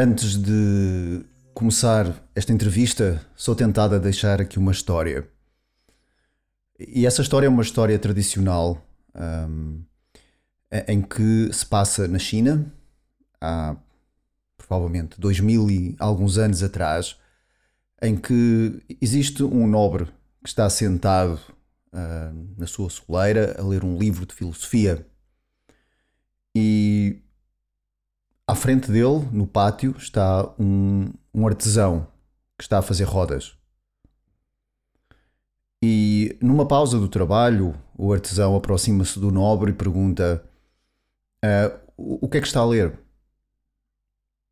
Antes de começar esta entrevista, sou tentado a deixar aqui uma história. E essa história é uma história tradicional um, em que se passa na China, há provavelmente dois mil e alguns anos atrás, em que existe um nobre que está sentado uh, na sua soleira a ler um livro de filosofia. E à frente dele, no pátio, está um, um artesão que está a fazer rodas. E numa pausa do trabalho, o artesão aproxima-se do nobre e pergunta: uh, O que é que está a ler?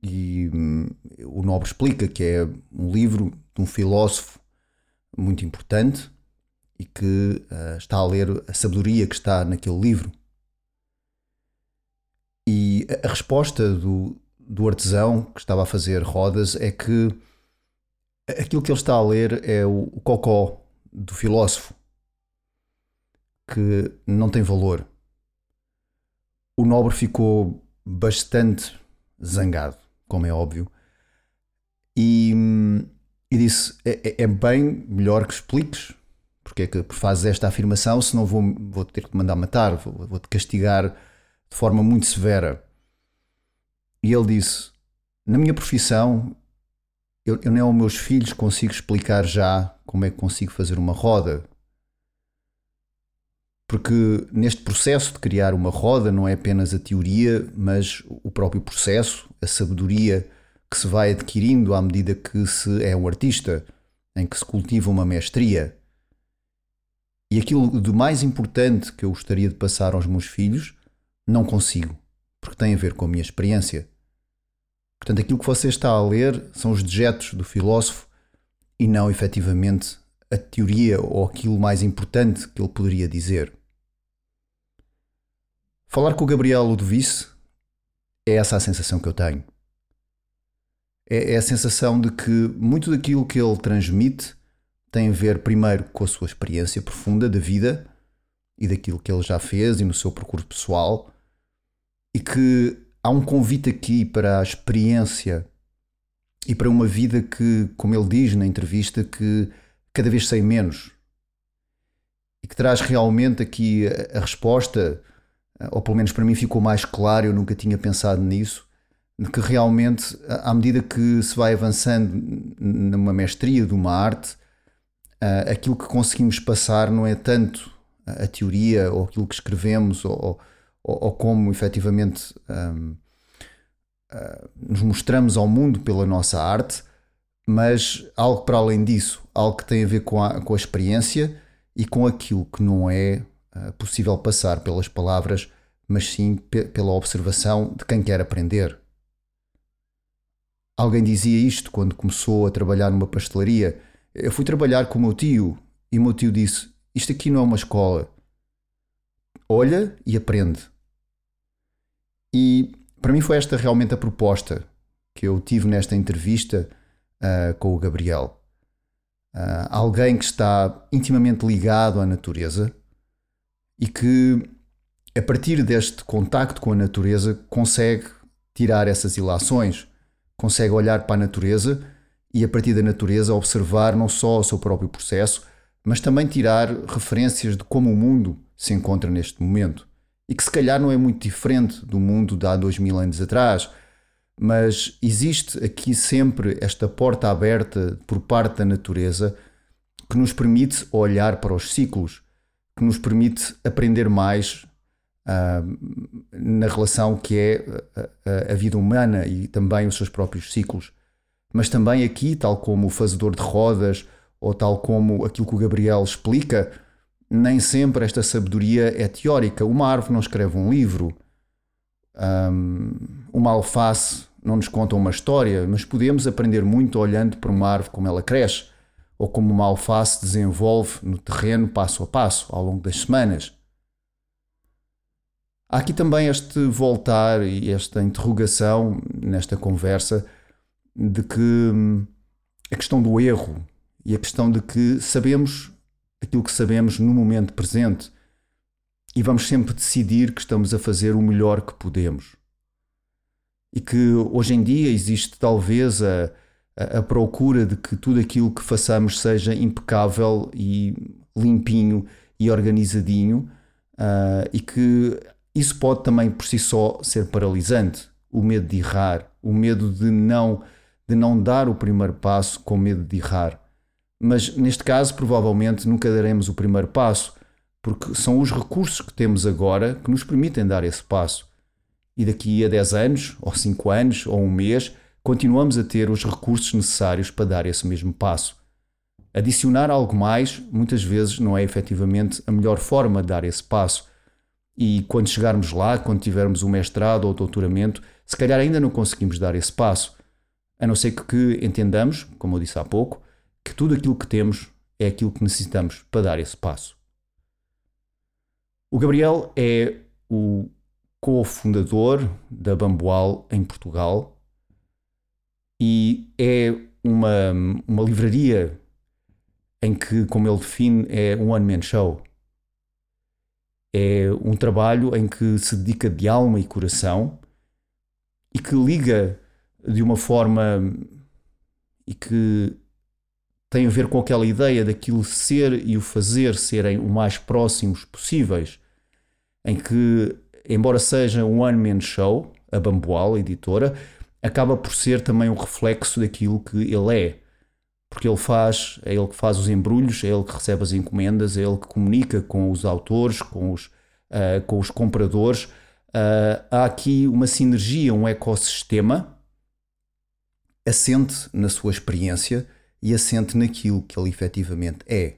E um, o nobre explica que é um livro de um filósofo muito importante e que uh, está a ler a sabedoria que está naquele livro. E a resposta do, do artesão que estava a fazer rodas é que aquilo que ele está a ler é o, o cocó do filósofo, que não tem valor. O nobre ficou bastante zangado, como é óbvio, e, e disse: é, é, é bem melhor que expliques porque é que fazes esta afirmação, senão vou, vou ter que te mandar matar, vou, vou te castigar de forma muito severa. E ele disse: Na minha profissão, eu, eu nem aos meus filhos consigo explicar já como é que consigo fazer uma roda. Porque neste processo de criar uma roda não é apenas a teoria, mas o próprio processo, a sabedoria que se vai adquirindo à medida que se é um artista, em que se cultiva uma mestria. E aquilo de mais importante que eu gostaria de passar aos meus filhos não consigo, porque tem a ver com a minha experiência. Portanto, aquilo que você está a ler são os dejetos do filósofo e não efetivamente a teoria ou aquilo mais importante que ele poderia dizer. Falar com o Gabriel Ludovice é essa a sensação que eu tenho. É, é a sensação de que muito daquilo que ele transmite tem a ver primeiro com a sua experiência profunda da vida e daquilo que ele já fez e no seu percurso pessoal e que há um convite aqui para a experiência e para uma vida que, como ele diz na entrevista, que cada vez sei menos e que traz realmente aqui a, resposta, ou pelo menos para mim ficou mais claro, eu nunca tinha pensado nisso, de que realmente, à medida que se vai avançando numa mestria de uma arte, aquilo que conseguimos passar não é tanto a teoria ou aquilo que escrevemos ou, ou, ou como efetivamente um, uh, ah, nos mostramos ao mundo pela nossa arte, mas algo para além disso, algo que tem a ver com a, com a experiência e com aquilo que não é uh, possível passar pelas palavras, mas sim pela observação de quem quer aprender. Alguém dizia isto quando começou a trabalhar numa pastelaria. Eu fui trabalhar com o meu tio e o meu tio disse: Isto aqui não é uma escola. Olha e aprende. E para mim foi esta realmente a proposta que eu tive nesta entrevista uh, com o Gabriel. Uh, alguém que está intimamente ligado à natureza e que, a partir deste contacto com a natureza, consegue tirar essas ilações, consegue olhar para a natureza e, a partir da natureza, observar não só o seu próprio processo, mas também tirar referências de como o mundo se encontra neste momento e que se calhar não é muito diferente do mundo de há dois mil anos atrás, mas existe aqui sempre esta porta aberta por parte da natureza que nos permite olhar para os ciclos, que nos permite aprender mais uh, na relação que é a, a, a vida humana e também os seus próprios ciclos. Mas também aqui, tal como o fazedor de rodas, ou tal como aquilo que o Gabriel explica, nem sempre esta sabedoria é teórica. Uma árvore não escreve um livro, um, uma alface não nos contam uma história, mas podemos aprender muito olhando para uma árvore como ela cresce, ou como uma alface desenvolve no terreno passo a passo, ao longo das semanas. Há aqui também este voltar e esta interrogação nesta conversa de que hum, a questão do erro e a questão de que sabemos aquilo que sabemos no momento presente e vamos sempre decidir que estamos a fazer o melhor que podemos. E que hoje em dia existe talvez a, a, procura de que tudo aquilo que façamos seja impecável e limpinho e organizadinho, uh, e que isso pode também por si só ser paralisante. O medo de errar, o medo de não, de não dar o primeiro passo com medo de errar. Mas neste caso, provavelmente nunca daremos o primeiro passo, porque são os recursos que temos agora que nos permitem dar esse passo. E daqui a 10 anos, ou 5 anos, ou um mês, continuamos a ter os recursos necessários para dar esse mesmo passo. Adicionar algo mais, muitas vezes, não é efetivamente a melhor forma de dar esse passo e quando chegarmos lá, quando tivermos o mestrado ou o doutoramento, se calhar ainda não conseguimos dar esse passo. A não ser que entendamos, como eu disse há pouco, que tudo aquilo que temos é aquilo que necessitamos para dar esse passo. O Gabriel é o cofundador da Bamboal em Portugal e é uma, uma livraria em que, como ele define, é um one-man show é um trabalho em que se dedica de alma e coração e que liga de uma forma e que tem a ver com aquela ideia daquilo ser e o fazer serem o mais próximos possíveis, em que, embora seja um one-man show, a Bamboal, a editora, acaba por ser também um reflexo daquilo que ele é. Porque ele faz, é ele que faz os embrulhos, é ele que recebe as encomendas, é ele que comunica com os autores, com os, uh, com os compradores. Uh, há aqui uma sinergia, um ecossistema assente na sua experiência e assente naquilo que ele efetivamente é.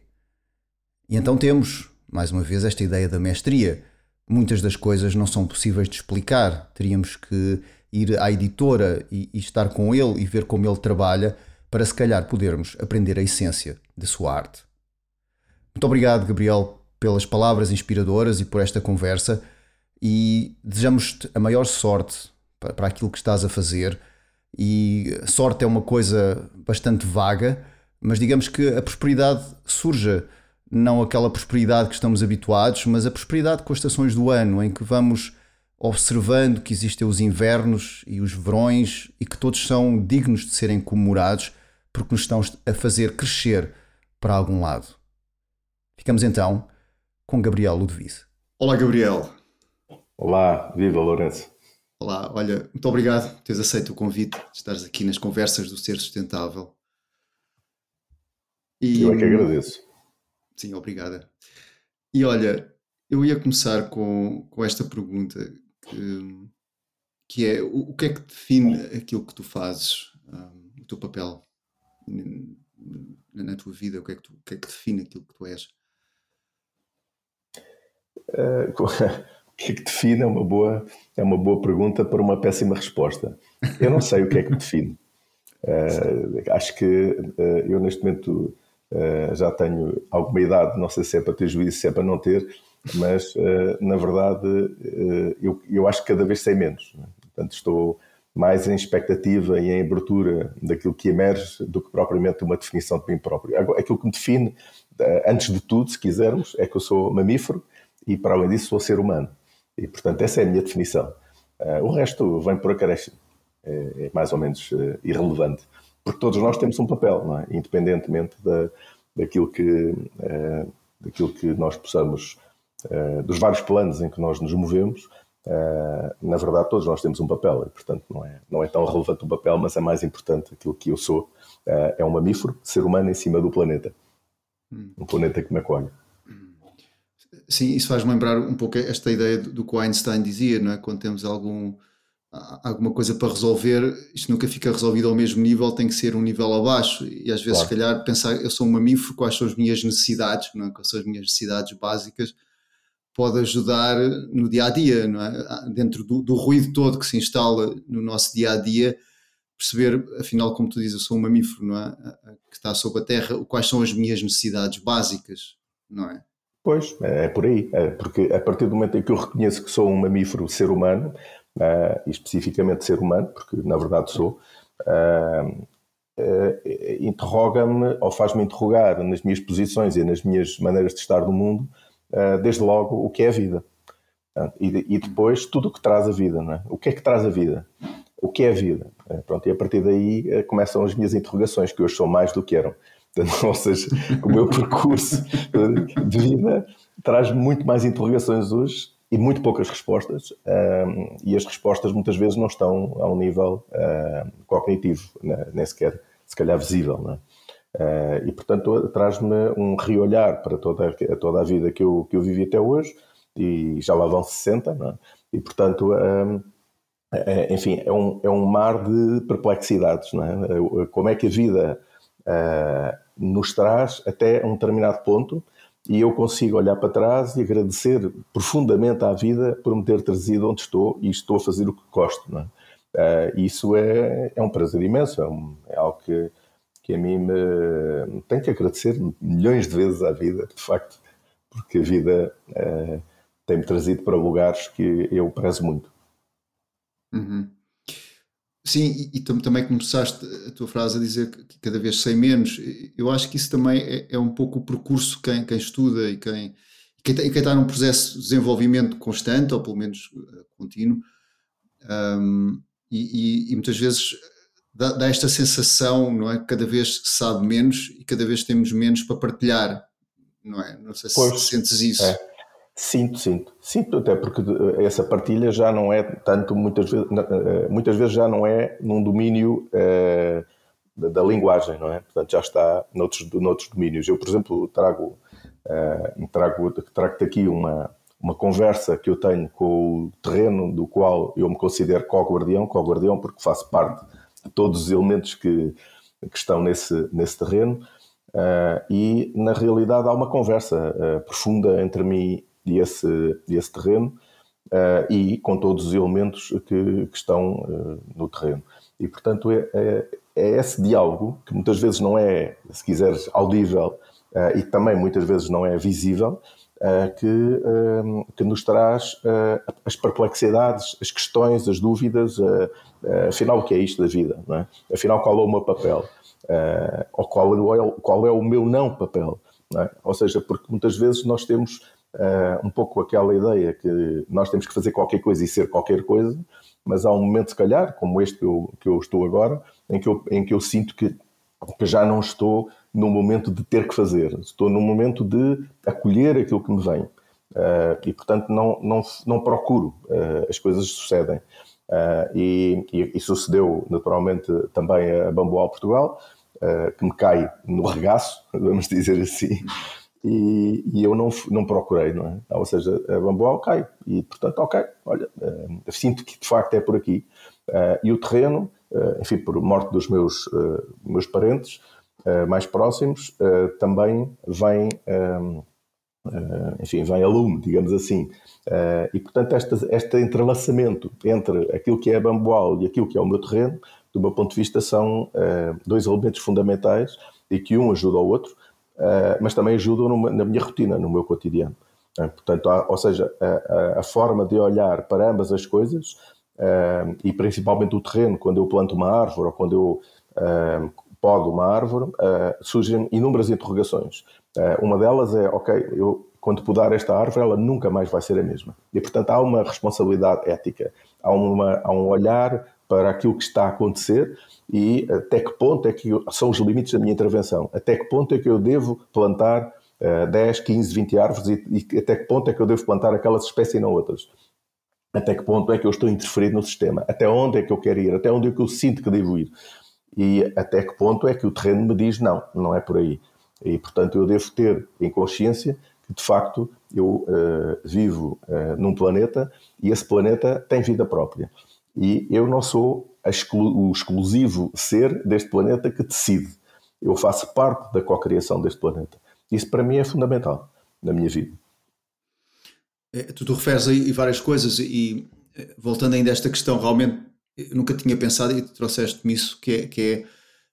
E então temos, mais uma vez, esta ideia da mestria. Muitas das coisas não são possíveis de explicar. Teríamos que ir à editora e, e estar com ele e ver como ele trabalha para se calhar podermos aprender a essência da sua arte. Muito obrigado, Gabriel, pelas palavras inspiradoras e por esta conversa e desejamos-te a maior sorte para aquilo que estás a fazer. E sorte é uma coisa bastante vaga, mas digamos que a prosperidade surja não aquela prosperidade que estamos habituados, mas a prosperidade com as estações do ano, em que vamos observando que existem os invernos e os verões e que todos são dignos de serem comemorados porque nos estão a fazer crescer para algum lado. Ficamos então com Gabriel Ludovice. Olá, Gabriel. Olá, viva Lourenço. Olá, olha, muito obrigado por teres aceito o convite de estares aqui nas conversas do Ser Sustentável. E, eu é que agradeço. Sim, obrigada. E olha, eu ia começar com, com esta pergunta que, que é o, o que é que define aquilo que tu fazes, um, o teu papel na, na, tua vida, o que, é que tu, o que é que define aquilo que tu és? Uh, que é que define é uma, boa, é uma boa pergunta para uma péssima resposta. Eu não sei o que é que define. Uh, acho que uh, eu neste momento já tenho alguma idade, não sei se é para ter juízo, se é para não ter, mas na verdade eu, eu acho que cada vez sei menos. Né? Portanto, estou mais em expectativa e em abertura daquilo que emerge do que propriamente uma definição de mim próprio. Aquilo que me define, antes de tudo, se quisermos, é que eu sou mamífero e, para além disso, sou ser humano. E, portanto, essa é a minha definição. Uh, o resto vem por acréscimo. É, é mais ou menos uh, irrelevante. Porque todos nós temos um papel, não é? independentemente da, daquilo, que, uh, daquilo que nós possamos, dos vários planos em que nós nos movemos. na verdade, todos nós temos um papel e, portanto, não é, não é tão relevante o papel, mas é mais importante aquilo que eu sou. é um mamífero, ser humano em cima do planeta. Hum. Um planeta que me acolhe. Sim, isso faz lembrar um pouco esta ideia do, que o Einstein dizia, não é? Quando temos algum, alguma coisa para resolver, isto nunca fica resolvido ao mesmo nível, tem que ser um nível abaixo. E às vezes, claro. se calhar, pensar, eu sou um mamífero, quais são as minhas necessidades, não é? quais são as minhas necessidades básicas, pode ajudar no dia a dia, não é? Dentro do, do ruído todo que se instala no nosso dia a dia, perceber, afinal, como tu dizes, eu sou um mamífero, não é? Que está sob a terra, quais são as minhas necessidades básicas, não é? Pois, é por aí. É porque a partir do momento em que eu reconheço que sou um mamífero ser humano, uh, e especificamente ser humano, porque na verdade sou, uh, uh, interroga-me ou faz-me interrogar nas minhas posições e nas minhas maneiras de estar no mundo, desde logo, o que é a vida. E, e, depois tudo o que traz a vida, não é? O que é que traz a vida? O que é a vida? Pronto, e a partir daí começam as minhas interrogações, que hoje são mais do que eram. Ou seja, o meu percurso de vida traz muito mais interrogações hoje e muito poucas respostas, um, e as respostas muitas vezes não estão a um nível uh, cognitivo, né? nem sequer, se calhar, visível. Né? Uh, e, portanto, traz-me um reolhar para toda, toda a vida que eu, que eu vivi até hoje, e já lá vão 60, né? e, portanto, um, é, enfim, é um, é um mar de perplexidades. Né? Como é que a vida nos traz até um determinado ponto e eu consigo olhar para trás e agradecer profundamente à vida por me ter trazido onde estou e estou a fazer o que gosto. É? uh, isso é, é um prazer imenso, é, um, é algo que, que a mim me tenho que agradecer milhões de vezes à vida, de facto, porque a vida uh, tem-me trazido para lugares que eu prezo muito. Uhum. Sim, e, e também começaste a tua frase a dizer que cada vez sei menos. Eu acho que isso também é, é um pouco o percurso quem, quem estuda e quem, quem, quem está num processo de desenvolvimento constante, ou pelo menos uh, contínuo, um, e, e, e, muitas vezes dá, dá, esta sensação, não é? Cada vez sabe menos e cada vez temos menos para partilhar, não é? Não sei se pois, sentes isso. É. Sinto, sinto. Sinto até porque eh, essa partilha já não é tanto, muitas vezes, eh, muitas vezes já não é num domínio da, linguagem, não é? Portanto, já está noutros, noutros domínios. Eu, por exemplo, trago, uh, trago, trago-te aqui uma, uma conversa que eu tenho com o terreno do qual eu me considero co-guardião, co-guardião porque faço parte de todos os elementos que, que estão nesse, nesse terreno. Uh, e na realidade há uma conversa uh, profunda entre mim desse, desse terreno uh, e com todos os elementos que, que estão uh, no terreno. E, portanto, é, é, é, esse diálogo, que muitas vezes não é, se quiseres, audível uh, e também muitas vezes não é visível, que, que nos traz as perplexidades, as questões, as dúvidas, afinal, o que é isto da vida? É? Afinal, qual é o meu papel? ou qual é, o, qual é o meu não papel? Não é? Ou seja, porque muitas vezes nós temos uh, um pouco aquela ideia que nós temos que fazer qualquer coisa e ser qualquer coisa, mas há um momento, se calhar, como este que eu, que eu estou agora, em que eu, em que eu sinto que, que já não estou no momento de ter que fazer, estou no momento de acolher aquilo que me vem. Uh, e, portanto, não, não, não procuro, uh, as coisas sucedem. Uh, e, e, e, sucedeu naturalmente também a Bamboal Portugal, que me cai no regaço, vamos dizer assim, e, e, eu não, não procurei, não é? Ou seja, a bamboa cai e, portanto, ok, olha, uh, sinto que de facto é por aqui. Uh, e o terreno, uh, enfim, por morte dos meus, meus parentes mais próximos, também vem, enfim, vem a lume, digamos assim. e, portanto, este, este entrelaçamento entre aquilo que é a bamboal e aquilo que é o meu terreno, do meu ponto de vista, são dois elementos fundamentais e que um ajuda ao outro eh, mas também ajudam numa, na minha rotina, no meu cotidiano. Eh, portanto, há, ou seja, a, a, forma de olhar para ambas as coisas, uh, e principalmente o terreno, quando eu planto uma árvore ou quando eu uh, podo uma árvore, surgem inúmeras interrogações. uma delas é, ok, eu quando podar esta árvore, ela nunca mais vai ser a mesma. E, portanto, há uma responsabilidade ética, há, uma, há um olhar para aquilo que está a acontecer e até que ponto é que são os limites da minha intervenção, até que ponto é que eu devo plantar uh, 10, 15, 20 árvores e, e, até que ponto é que eu devo plantar aquelas espécies e não outras. Até que ponto é que eu estou interferido no sistema? Até onde é que eu quero ir? Até onde é que eu sinto que devo ir? E até que ponto é que o terreno me diz não, não é por aí. E, portanto, eu devo ter em consciência que, de facto, eu uh, vivo uh, num planeta e esse planeta tem vida própria. E eu não sou exclu o exclusivo ser deste planeta que decide. Eu faço parte da cocriação deste planeta. Isso para mim é fundamental na minha vida. É, tu, tu referes aí várias coisas e eh, voltando ainda a esta questão, realmente nunca tinha pensado e trouxeste-me isso, que é, que é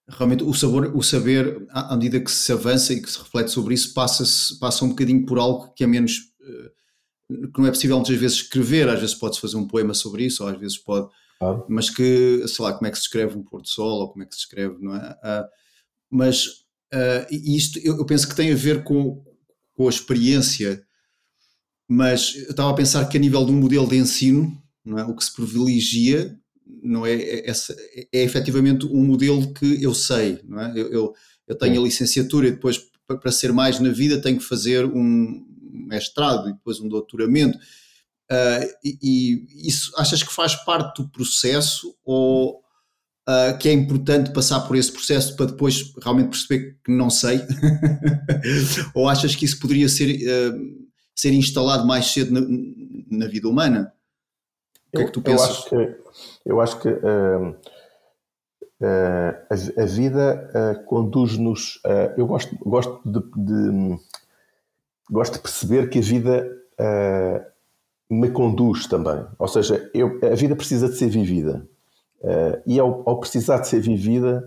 realmente o, sabor, o saber, à medida que se avança e que se reflete sobre isso, passa, passa um bocadinho por algo que é menos. Que não é possível muitas vezes escrever, às vezes pode-se fazer um poema sobre isso, ou às vezes pode. Ah. Mas que, sei lá, como é que se escreve um pôr-do-sol, ou como é que se escreve, não é? Uh, mas uh, isto eu, eu, penso que tem a ver com, com a experiência, mas eu estava a pensar que a nível de um modelo de ensino, não é? o que se privilegia não é, é, é, é efetivamente um modelo que eu sei, não é? Eu, eu, eu tenho a licenciatura e depois, para ser mais na vida, tenho que fazer um mestrado e depois um doutoramento. Uh, e, e, isso achas que faz parte do processo ou uh, que é importante passar por esse processo para depois realmente perceber que não sei? ou achas que isso poderia ser, uh, ser instalado mais cedo na, na vida humana? O que é que tu pensas? Eu acho que, eu acho que a, a, vida conduz-nos. eu gosto, gosto de, de, gosto de perceber que a vida me conduz também. Ou seja, eu, a vida precisa de ser vivida. e ao, ao, precisar de ser vivida,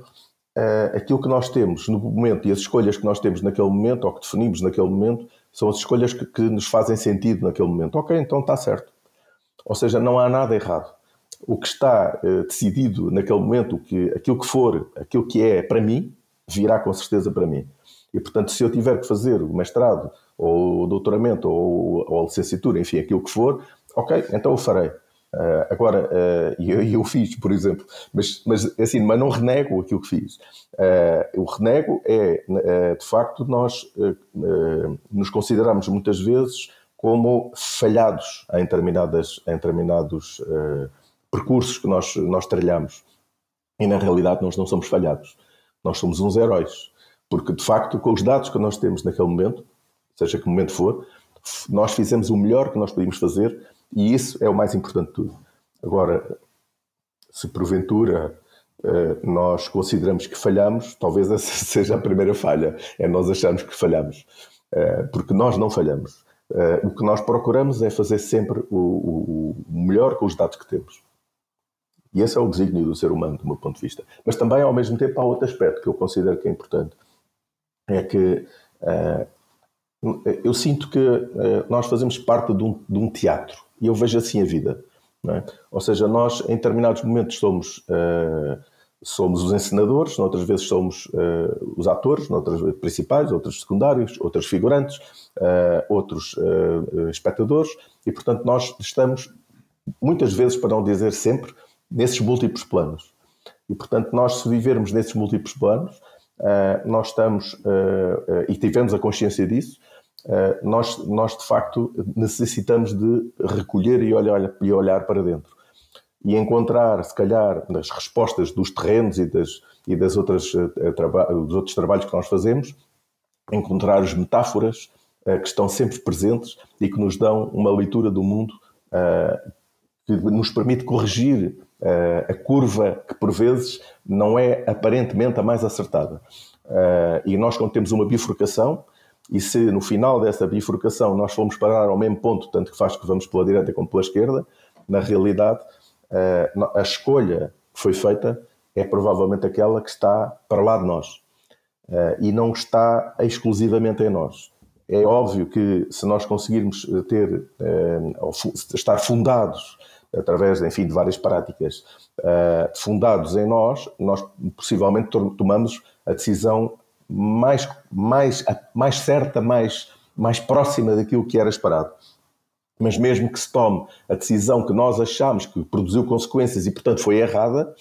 aquilo que nós temos no momento e as escolhas que nós temos naquele momento, ou que definimos naquele momento, são as escolhas que, que nos fazem sentido naquele momento. Ok, então está certo. Ou seja, não há nada errado. O que está uh, decidido naquele momento, que, aquilo que for, aquilo que é para mim, virá com certeza para mim. E, portanto, se eu tiver que fazer o mestrado, ou doutoramento, ou, ou licenciatura, enfim, aquilo que for, ok, então o farei. Uh, agora, uh, eu, eu fiz, por exemplo, mas, mas assim, mas não renego aquilo que fiz. Uh, o renego é, de facto, nós nos consideramos muitas vezes como falhados em, determinadas, em determinados uh, percursos que nós, nós trilhamos. E na realidade nós não somos falhados. Nós somos uns heróis. Porque de facto, com os dados que nós temos naquele momento, seja que momento for, nós fizemos o melhor que nós podíamos fazer e isso é o mais importante de tudo. Agora, se porventura uh, nós consideramos que falhamos, talvez essa seja a primeira falha, é nós acharmos que falhamos. Uh, porque nós não falhamos. Uh, o que nós procuramos é fazer sempre o, melhor com os dados que temos. E esse é o desígnio do ser humano, do meu ponto de vista. Mas também, ao mesmo tempo, há outro aspecto que eu considero que é importante. É que eu sinto que uh, nós fazemos parte de um, de um, teatro. E eu vejo assim a vida. É? Ou seja, nós, em determinados momentos, somos somos os encenadores, noutras vezes somos os atores, noutras vezes principais, outros secundários, outros figurantes, outros espectadores, e portanto nós estamos, muitas vezes, para não dizer sempre, nesses múltiplos planos. E portanto nós, se vivermos nesses múltiplos planos, nós estamos, e tivemos a consciência disso, nós, nós de facto necessitamos de recolher e olhar, e olhar para dentro e encontrar, se calhar, nas respostas dos terrenos e, das, e das outras, uh, dos outros trabalhos que nós fazemos, encontrar as metáforas que estão sempre presentes e que nos dão uma leitura do mundo que nos permite corrigir a curva que, por vezes, não é aparentemente a mais acertada. e nós, quando temos uma bifurcação, e se no final dessa bifurcação nós formos parar ao mesmo ponto, tanto que faz que vamos pela direita como pela esquerda, na realidade eh, a escolha que foi feita é provavelmente aquela que está para lá de nós eh, e não está exclusivamente em nós. É óbvio que se nós conseguirmos ter, eh, estar fundados através, enfim, de várias práticas, fundados em nós, nós possivelmente tomamos a decisão mais, mais, mais certa, mais, mais próxima daquilo que era esperado mas mesmo que se tome a decisão que nós achamos que produziu consequências e, portanto, foi errada,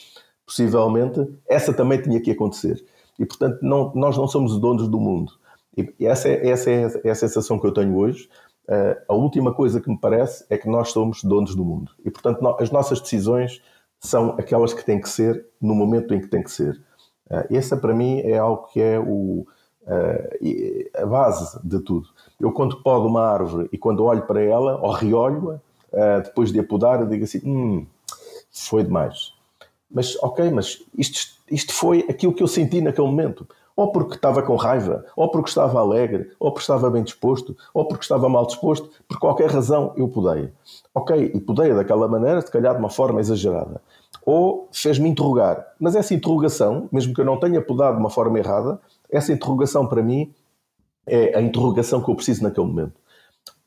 possivelmente essa também tinha que acontecer. E, portanto, não, nós não somos os donos do mundo. E essa é, essa é, é a sensação que eu tenho hoje. Uh, a última coisa que me parece é que nós somos donos do mundo. E, portanto, no, as nossas decisões são aquelas que têm que ser no momento em que têm que ser. Uh, essa, para mim, é algo que é o, uh, a base de tudo. Eu, quando podo uma árvore e quando olho para ela, ou reolho-a, uh, depois de a podar, eu digo assim: hum, foi demais. Mas, ok, mas isto, isto foi aquilo que eu senti naquele momento. Ou porque estava com raiva, ou porque estava alegre, ou porque estava bem disposto, ou porque estava mal disposto, por qualquer razão eu podei. Ok, e podei daquela maneira, se calhar de uma forma exagerada. Ou fez-me interrogar. Mas essa interrogação, mesmo que eu não tenha podado de uma forma errada, essa interrogação para mim é a interrogação que eu preciso naquele momento.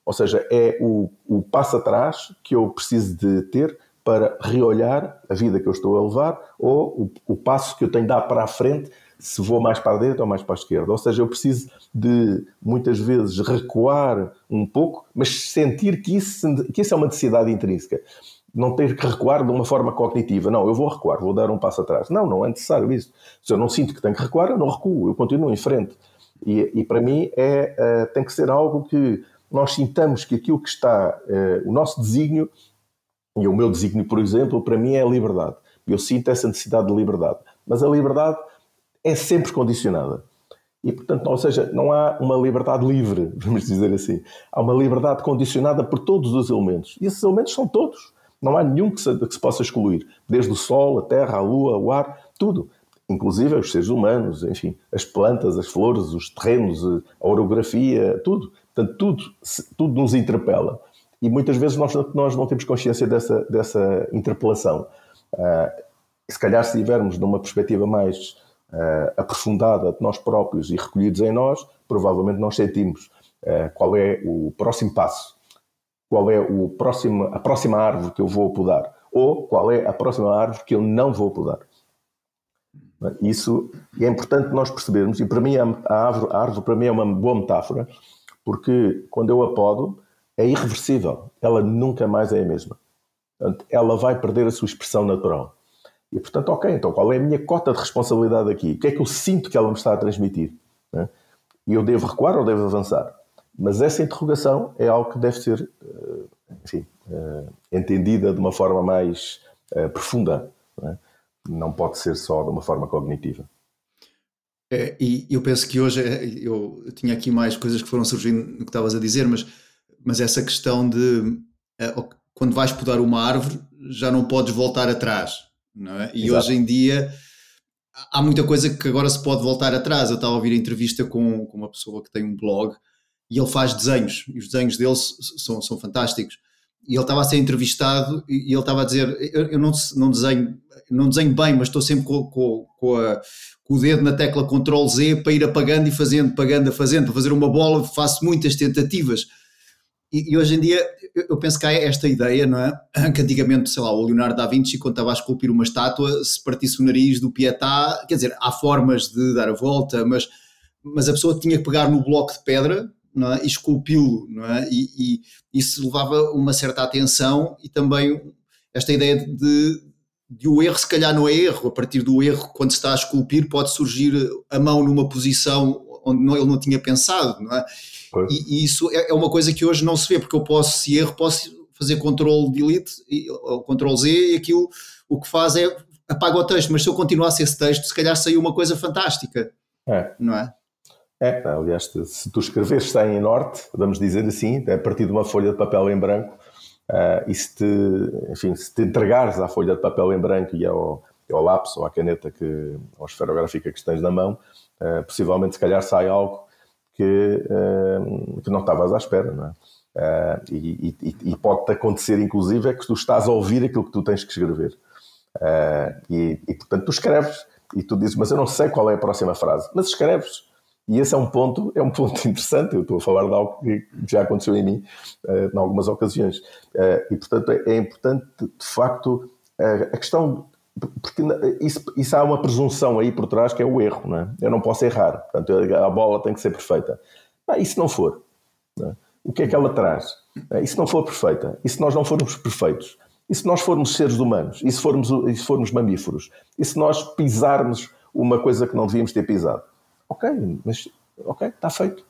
Ou seja, é o, o passo atrás que eu preciso de ter para reolhar a vida que eu estou a levar ou o, o passo que eu tenho de dar para a frente se vou mais para a direita ou mais para a esquerda. Ou seja, eu preciso de muitas vezes recuar um pouco, mas sentir que isso, que isso é uma necessidade intrínseca. Não ter que recuar de uma forma cognitiva. Não, eu vou recuar, vou dar um passo atrás. Não, não é necessário isso. Se eu não sinto que tenho que recuar, eu não recuo, eu continuo em frente. E, e para mim é, uh, tem que ser algo que nós sintamos que aquilo que está, uh, o nosso desígnio, e o meu desígnio, por exemplo, para mim é a liberdade. Eu sinto essa necessidade de liberdade. Mas a liberdade é sempre condicionada. E, portanto, ou seja, não há uma liberdade livre, vamos dizer assim. Há uma liberdade condicionada por todos os elementos. E esses elementos são todos. Não há nenhum que se, que se possa excluir. Desde o sol, a terra, a lua, o ar, tudo. Inclusive os seres humanos, enfim, as plantas, as flores, os terrenos, a orografia, tudo. Portanto, tudo, tudo nos interpela. E muitas vezes nós, nós não temos consciência dessa, dessa interpelação. Uh, se calhar, se tivermos numa perspectiva mais uh, aprofundada de nós próprios e recolhidos em nós, provavelmente nós sentimos uh, qual é o próximo passo, qual é o próximo, a próxima árvore que eu vou podar, ou qual é a próxima árvore que eu não vou podar. Isso é importante nós percebermos, e para mim a árvore, a árvore para mim é uma boa metáfora, porque quando eu a podo, é irreversível, ela nunca mais é a mesma. Ela vai perder a sua expressão natural. E portanto, ok, então qual é a minha cota de responsabilidade aqui? O que é que eu sinto que ela me está a transmitir? Né? E eu devo recuar ou devo avançar? Mas essa interrogação é algo que deve ser, eh, enfim, eh, entendida de uma forma mais eh, profunda. Não, é? não pode ser só de uma forma cognitiva. É, e eu penso que hoje eu tinha aqui mais coisas que foram surgindo no que estavas a dizer, mas, mas essa questão de quando vais podar uma árvore já não podes voltar atrás não é? E Exato. hoje em dia há muita coisa que agora se pode voltar atrás. Eu estava a ouvir a entrevista com, com uma pessoa que tem um blog e ele faz desenhos, e os desenhos dele são, são fantásticos. E ele estava a ser entrevistado e ele estava a dizer: Eu, eu não, não, desenho, não desenho bem, mas estou sempre com, com, com, a, com, o dedo na tecla Ctrl Z para ir apagando e fazendo, apagando, fazendo. Para fazer uma bola, faço muitas tentativas e, e, hoje em dia eu penso que há esta ideia, não é? Que antigamente, sei lá, o Leonardo da Vinci, quando estava a esculpir uma estátua, se partisse o nariz do Pietà, quer dizer, há formas de dar a volta, mas, mas a pessoa tinha que pegar no bloco de pedra não é? e esculpi-lo, não é? E, e isso levava uma certa atenção e também esta ideia de, de o erro, se calhar não é erro, a partir do erro, quando se está a esculpir, pode surgir a mão numa posição onde não, ele não tinha pensado, não é? E, e, isso é, é, uma coisa que hoje não se vê, porque eu posso, se erro, posso fazer Ctrl Delete ou Ctrl Z e aquilo o que faz é apaga o texto, mas se eu continuasse esse texto, se calhar saiu uma coisa fantástica. É. Não é? É, aliás, se tu escreves em norte, vamos dizer assim, a partir de uma folha de papel em branco, uh, e se te, enfim, se te entregares à folha de papel em branco e ao, ao lápis ou à caneta que, ou esferográfica que tens na mão, uh, possivelmente se calhar sai algo que, uh, que não estavas à espera, não é? E, e, e pode-te acontecer, inclusive, é que tu estás a ouvir aquilo que tu tens que escrever. E, e, portanto, tu escreves e tu dizes, mas eu não sei qual é a próxima frase, mas escreves. E esse é um ponto, é um ponto interessante. Eu estou a falar de algo que já aconteceu em mim uh, em algumas ocasiões. Uh, e, portanto, é, é importante, de facto, a questão porque isso, isso, há uma presunção aí por trás que é o erro, não é? Eu não posso errar, portanto a bola tem que ser perfeita. Ah, e se não for? Não é? O que é que ela traz? Ah, e se não for perfeita? E se nós não formos perfeitos? E se nós formos seres humanos? E se formos, e se formos mamíferos? E se nós pisarmos uma coisa que não devíamos ter pisado? Ok, mas ok, está feito.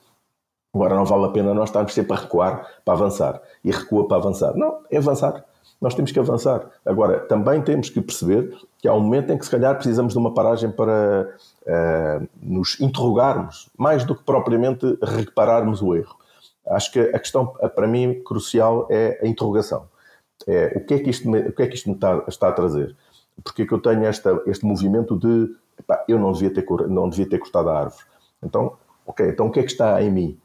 Agora não vale a pena nós estarmos sempre a recuar para avançar. E recua para avançar. Não, é avançar nós temos que avançar. Agora, também temos que perceber que há um momento em que, se calhar, precisamos de uma paragem para uh, nos interrogarmos, mais do que propriamente repararmos o erro. Acho que a questão, para mim, crucial é a interrogação. É, o que é que isto me, o que é que isto me está, está a trazer? Porque é que eu tenho esta, este movimento de epá, eu não devia, ter, não devia ter cortado a árvore. Então, ok, então o que é que está em mim?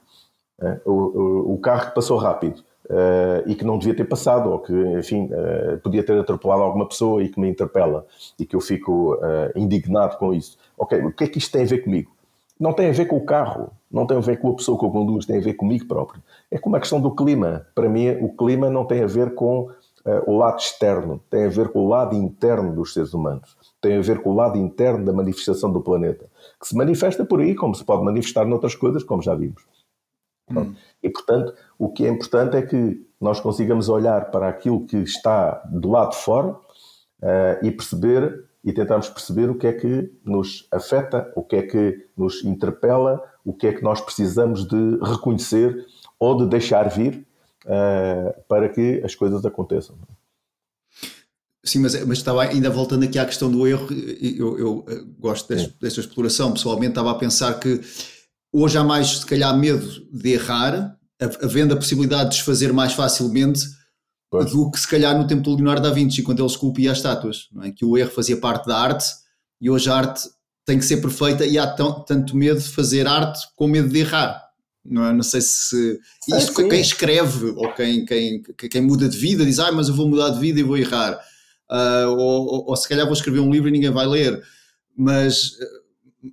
É, o, o, o carro que passou rápido uh, e que não devia ter passado, ou que, enfim, uh, podia ter atropelado alguma pessoa e que me interpela e que eu fico indignado com isso. Ok, o que é que isto tem a ver comigo? Não tem a ver com o carro, não tem a ver com a pessoa que eu conduzo, tem a ver comigo próprio. É como a questão do clima. Para mim, o clima não tem a ver com o lado externo, tem a ver com o lado interno dos seres humanos, tem a ver com o lado interno da manifestação do planeta, que se manifesta por aí, como se pode manifestar noutras coisas, como já vimos. Hum. E, portanto, o que é importante é que nós consigamos olhar para aquilo que está do lado de fora uh, e perceber e tentarmos perceber o que é que nos afeta, o que é que nos interpela, o que é que nós precisamos de reconhecer ou de deixar vir uh, para que as coisas aconteçam. Sim, mas, mas estava ainda voltando aqui à questão do erro, eu, eu gosto desta, desta exploração, pessoalmente estava a pensar que Hoje há mais, se calhar, medo de errar, havendo a possibilidade de desfazer mais facilmente pois. do que, se calhar, no tempo do Leonardo da Vinci, quando ele esculpia as estátuas, é? que o erro fazia parte da arte e hoje a arte tem que ser perfeita e há tanto medo de fazer arte com medo de errar. Não, é? não sei se isto quem escreve ou quem, quem, quem muda de vida diz, ah, mas eu vou mudar de vida e vou errar. Uh, ou, ou, ou, se calhar vou escrever um livro e ninguém vai ler. Mas,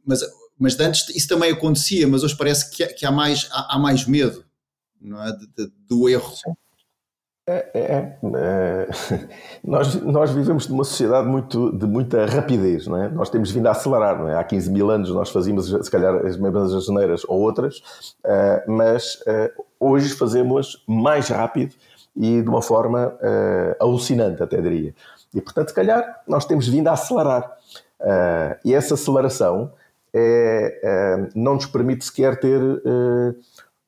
mas mas antes isso também acontecia, mas hoje parece que, que há, mais, há, há, mais medo não é? De, de, do erro. É, é, é, nós, nós vivemos numa sociedade muito, de muita rapidez, não é? Nós temos vindo a acelerar, não é? Há 15 mil anos nós fazíamos, se calhar, as mesmas janeiras ou outras, uh, mas uh, hoje fazemos mais rápido e de uma forma uh, alucinante, até diria. E, portanto, se calhar, nós temos vindo a acelerar. e essa aceleração é, é, não nos permite sequer ter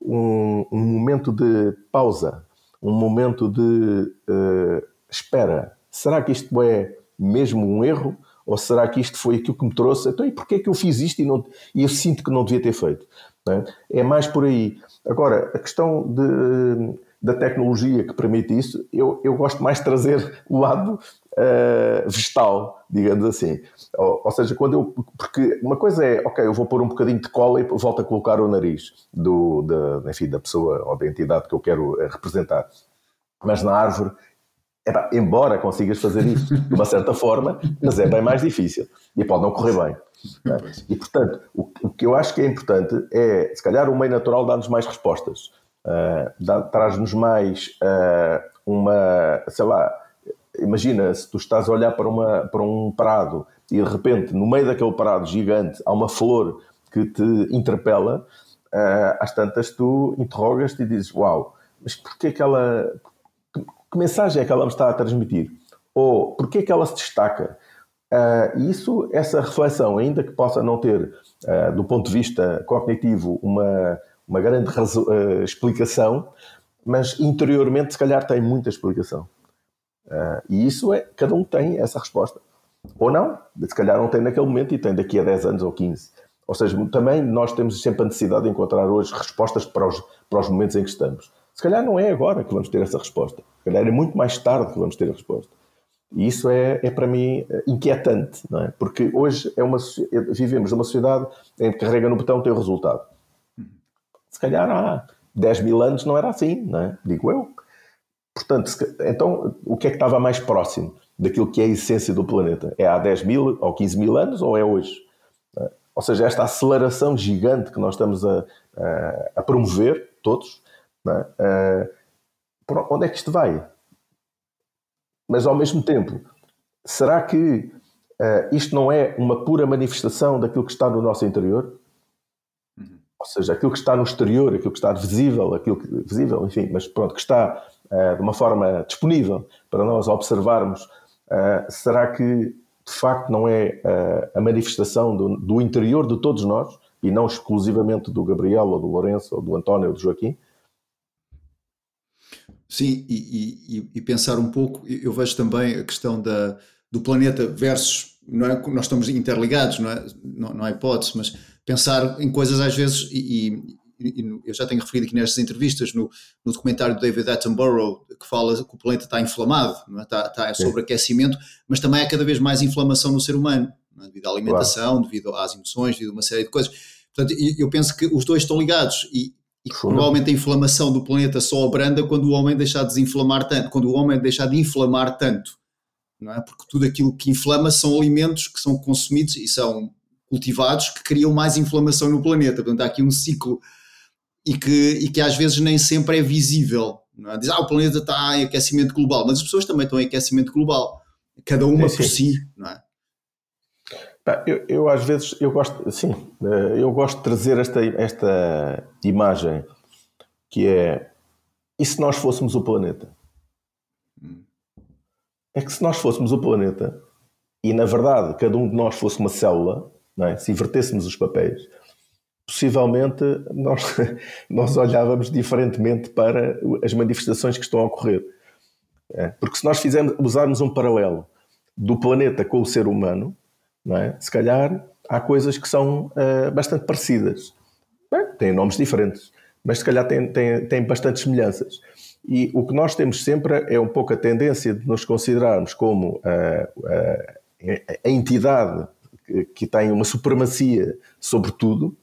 um, um, momento de pausa, um momento de uh, espera. Será que isto é mesmo um erro? Ou será que isto foi aquilo que me trouxe? Então, e porquê é que eu fiz isto e, não, e eu sinto que não devia ter feito? É? é? mais por aí. Agora, a questão de, da tecnologia que permite isso, eu, eu gosto mais de trazer o lado uh, vegetal, digamos assim. Ou, ou, seja, quando eu. Porque uma coisa é, ok, eu vou pôr um bocadinho de cola e volto a colocar o nariz do, da, enfim, da pessoa ou da entidade que eu quero eh, representar. Mas na árvore, embora consigas fazer isso de uma certa forma, mas é bem mais difícil e pode não correr bem. Né? E portanto, o, o, que eu acho que é importante é, se calhar, o meio natural dá-nos mais respostas, uh, traz-nos mais uh, uma, sei lá, imagina se tu estás a olhar para, uma, para um prado e de repente no meio daquele prado gigante há uma flor que te interpela, uh, às tantas tu interrogas-te e dizes: Uau, mas porquê que ela. Que, mensagem é que ela me está a transmitir? Ou porquê que ela se destaca? Uh, isso, essa reflexão, ainda que possa não ter, uh, do ponto de vista cognitivo, uma, uma grande uh, explicação, mas interiormente, se calhar, tem muita explicação. Uh, e isso é, cada um tem essa resposta. Ou não, se calhar não tem naquele momento e tem daqui a 10 anos ou 15. Ou seja, também nós temos sempre a necessidade de encontrar hoje respostas para os, para os momentos em que estamos. Se calhar não é agora que vamos ter essa resposta. Se calhar é muito mais tarde que vamos ter a resposta. E isso é, é para mim inquietante, não é? Porque hoje é uma, vivemos numa sociedade em que carrega no botão tem o resultado. Se calhar há 10 mil anos não era assim, não é? Digo eu. Portanto, então, o que é que estava mais próximo daquilo que é a essência do planeta? É há 10 mil ou 15 mil anos ou é hoje? Ou seja, esta aceleração gigante que nós estamos a, a, a promover, todos, é? por onde é que isto vai? Mas, ao mesmo tempo, será que uh, isto não é uma pura manifestação daquilo que está no nosso interior? Ou seja, aquilo que está no exterior, aquilo que está visível, aquilo que visível, enfim, mas pronto, que está uh, de uma forma disponível para nós observarmos, uh, será que de facto não é uh, a manifestação do, do, interior de todos nós e não exclusivamente do Gabriel ou do Lourenço ou do António ou do Joaquim? Sim, e, e, e pensar um pouco, eu vejo também a questão da, do planeta versus, não é, nós estamos interligados, não é, não, não há hipótese, mas pensar em coisas às vezes, e, eu já tenho referido aqui nestas entrevistas, no, no documentário do David Attenborough, que fala que o planeta está inflamado, é? está, está sobre aquecimento, mas também há cada vez mais inflamação no ser humano, é? devido à alimentação, claro. devido às emoções, devido a uma série de coisas. Portanto, eu penso que os dois estão ligados e, E que provavelmente a inflamação do planeta só abranda quando o homem deixar de desinflamar tanto, quando o homem deixar de inflamar tanto, não é? Porque tudo aquilo que inflama são alimentos que são consumidos e são cultivados que criam mais inflamação no planeta. Portanto, há aqui um ciclo e que, e que às vezes nem sempre é visível. Não é? Diz, ah, o planeta está em aquecimento global, mas as pessoas também estão em aquecimento global, cada uma sim, sim. por si, não é? Eu, eu, às vezes eu gosto, sim, eh, eu gosto de trazer esta, esta imagem que é e se nós fôssemos o planeta? É que se nós fôssemos o planeta e na verdade cada um de nós fosse uma célula, é? se invertêssemos os papéis, possivelmente nós, nós olhávamos diferentemente para as manifestações que estão a ocorrer. É? Porque se nós fizermos, usarmos um paralelo do planeta com o ser humano, é? Se calhar há coisas que são uh, bastante parecidas. Bem, têm nomes diferentes, mas se calhar têm, têm, têm bastantes semelhanças. E o que nós temos sempre é um pouco a tendência de nos considerarmos como uh, uh, a entidade que, tem uma supremacia sobre tudo,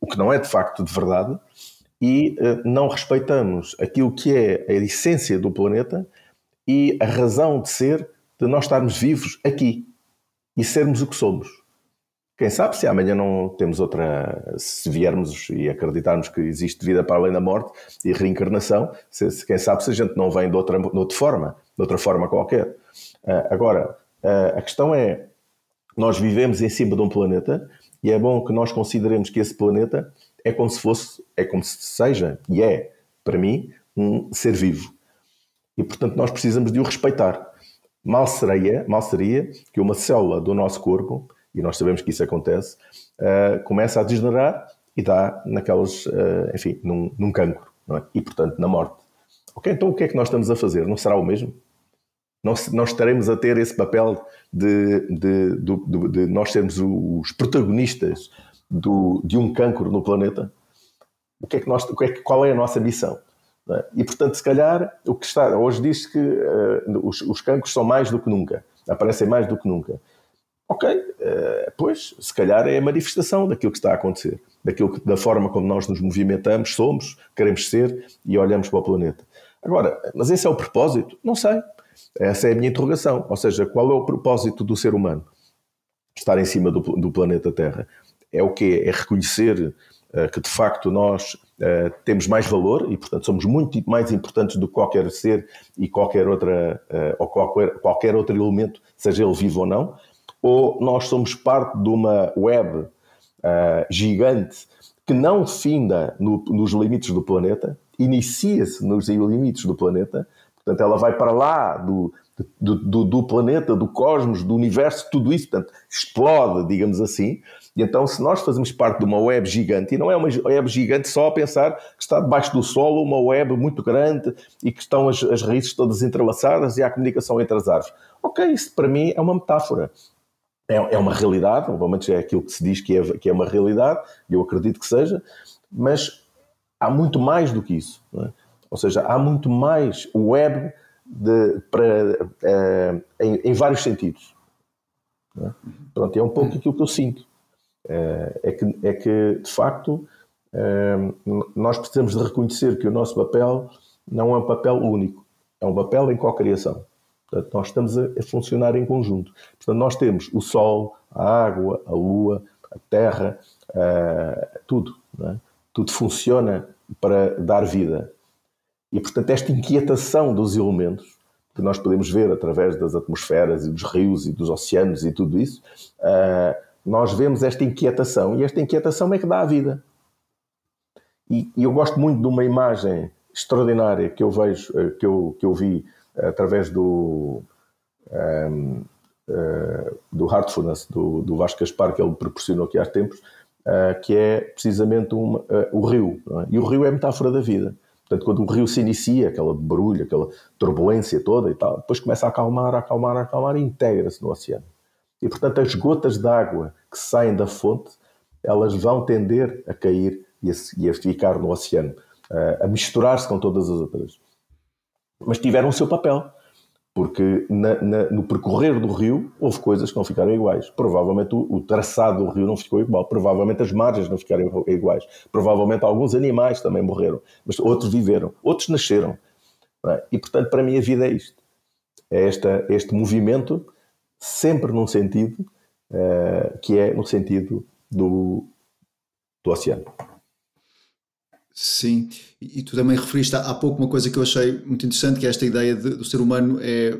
o que não é de facto de verdade, e não respeitamos aquilo que é a essência do planeta e a razão de ser de nós estarmos vivos aqui e sermos o que somos. Quem sabe se amanhã não temos outra, se viermos e acreditarmos que existe vida para além da morte e reencarnação, se, quem sabe se a gente não vem de outra, de outra forma, de outra forma qualquer. Uh, agora, uh, a questão é, nós vivemos em cima de um planeta e é bom que nós consideremos que esse planeta é como se fosse, é como se seja, e é, para mim, um ser vivo. E portanto nós precisamos de o respeitar. Mal seria, mal seria que uma célula do nosso corpo, e nós sabemos que isso acontece, uh, começa a degenerar e dá naquelas, uh, enfim, num, num cancro, é? e portanto na morte. Ok, então o que é que nós estamos a fazer? Não será o mesmo? Nós, nós estaremos a ter esse papel de, de, de, de nós sermos os protagonistas do, de um cancro no planeta? O que é que nós, o que é, qual é a nossa missão? É? E, portanto, se calhar, o que está. Hoje diz que uh, os, os cancros são mais do que nunca, aparecem mais do que nunca. Ok, uh, pois, se calhar é a manifestação daquilo que está a acontecer, daquilo que, da forma como nós nos movimentamos, somos, queremos ser e olhamos para o planeta. Agora, mas esse é o propósito? Não sei. Essa é a minha interrogação. Ou seja, qual é o propósito do ser humano? Estar em cima do, do planeta Terra. É o quê? É reconhecer uh, que de facto nós uh, temos mais valor e, portanto, somos muito mais importantes do que qualquer ser e qualquer outra uh, ou qualquer, qualquer outro elemento, seja ele vivo ou não, ou nós somos parte de uma web gigante que não finda no, nos limites do planeta, inicia-se nos limites do planeta, portanto, ela vai para lá do, do, do, do, planeta, do cosmos, do universo, tudo isso, portanto, explode, digamos assim, e então, se nós fazemos parte de uma web gigante, e não é uma web gigante só a pensar que está debaixo do solo uma web muito grande e que estão as, as raízes todas entrelaçadas e há comunicação entre as árvores. Ok, isso para mim é uma metáfora. É, é uma realidade, obviamente é aquilo que se diz que é, que é uma realidade, e eu acredito que seja, mas há muito mais do que isso. É? Ou seja, há muito mais web de, para, é, em, em, vários sentidos. É? Pronto, é um pouco aquilo que eu sinto. Eh, é que, é que de facto, eh, nós precisamos de reconhecer que o nosso papel não é um papel único, é um papel em co-criação. Portanto, nós estamos a, funcionar em conjunto. Portanto, nós temos o Sol, a água, a lua, a terra, tudo. É? Tudo funciona para dar vida. E, portanto, esta inquietação dos elementos, que nós podemos ver através das atmosferas e dos rios e dos oceanos e tudo isso, uh, nós vemos esta inquietação e esta inquietação é que dá a vida. E, e eu gosto muito de uma imagem extraordinária que eu vejo, eh, que eu, que eu vi através do, um, ehm, uh, eh, do Heartfulness, do, do Vasco Gaspar, que ele proporcionou aqui há tempos, uh, que é precisamente uma, uh, o rio. É? E o rio é a metáfora da vida. Portanto, quando o rio se inicia, aquela barulho, aquela turbulência toda e tal, depois começa a acalmar, a acalmar, a acalmar e integra-se no oceano. E, portanto, as gotas d'água que saem da fonte, elas vão tender a cair e a, e a ficar no oceano, a misturar-se com todas as outras. Mas tiveram o seu papel. Porque na, na, no percorrer do rio houve coisas que não ficaram iguais. Provavelmente o, o, traçado do rio não ficou igual, provavelmente as margens não ficaram iguais, provavelmente alguns animais também morreram, mas outros viveram, outros nasceram. É? E portanto, para mim, a vida é isto: é esta, este movimento, sempre num sentido uh, que é no sentido do, do oceano. Sim, e tu também referiste há pouco uma coisa que eu achei muito interessante, que é esta ideia de, do ser humano é,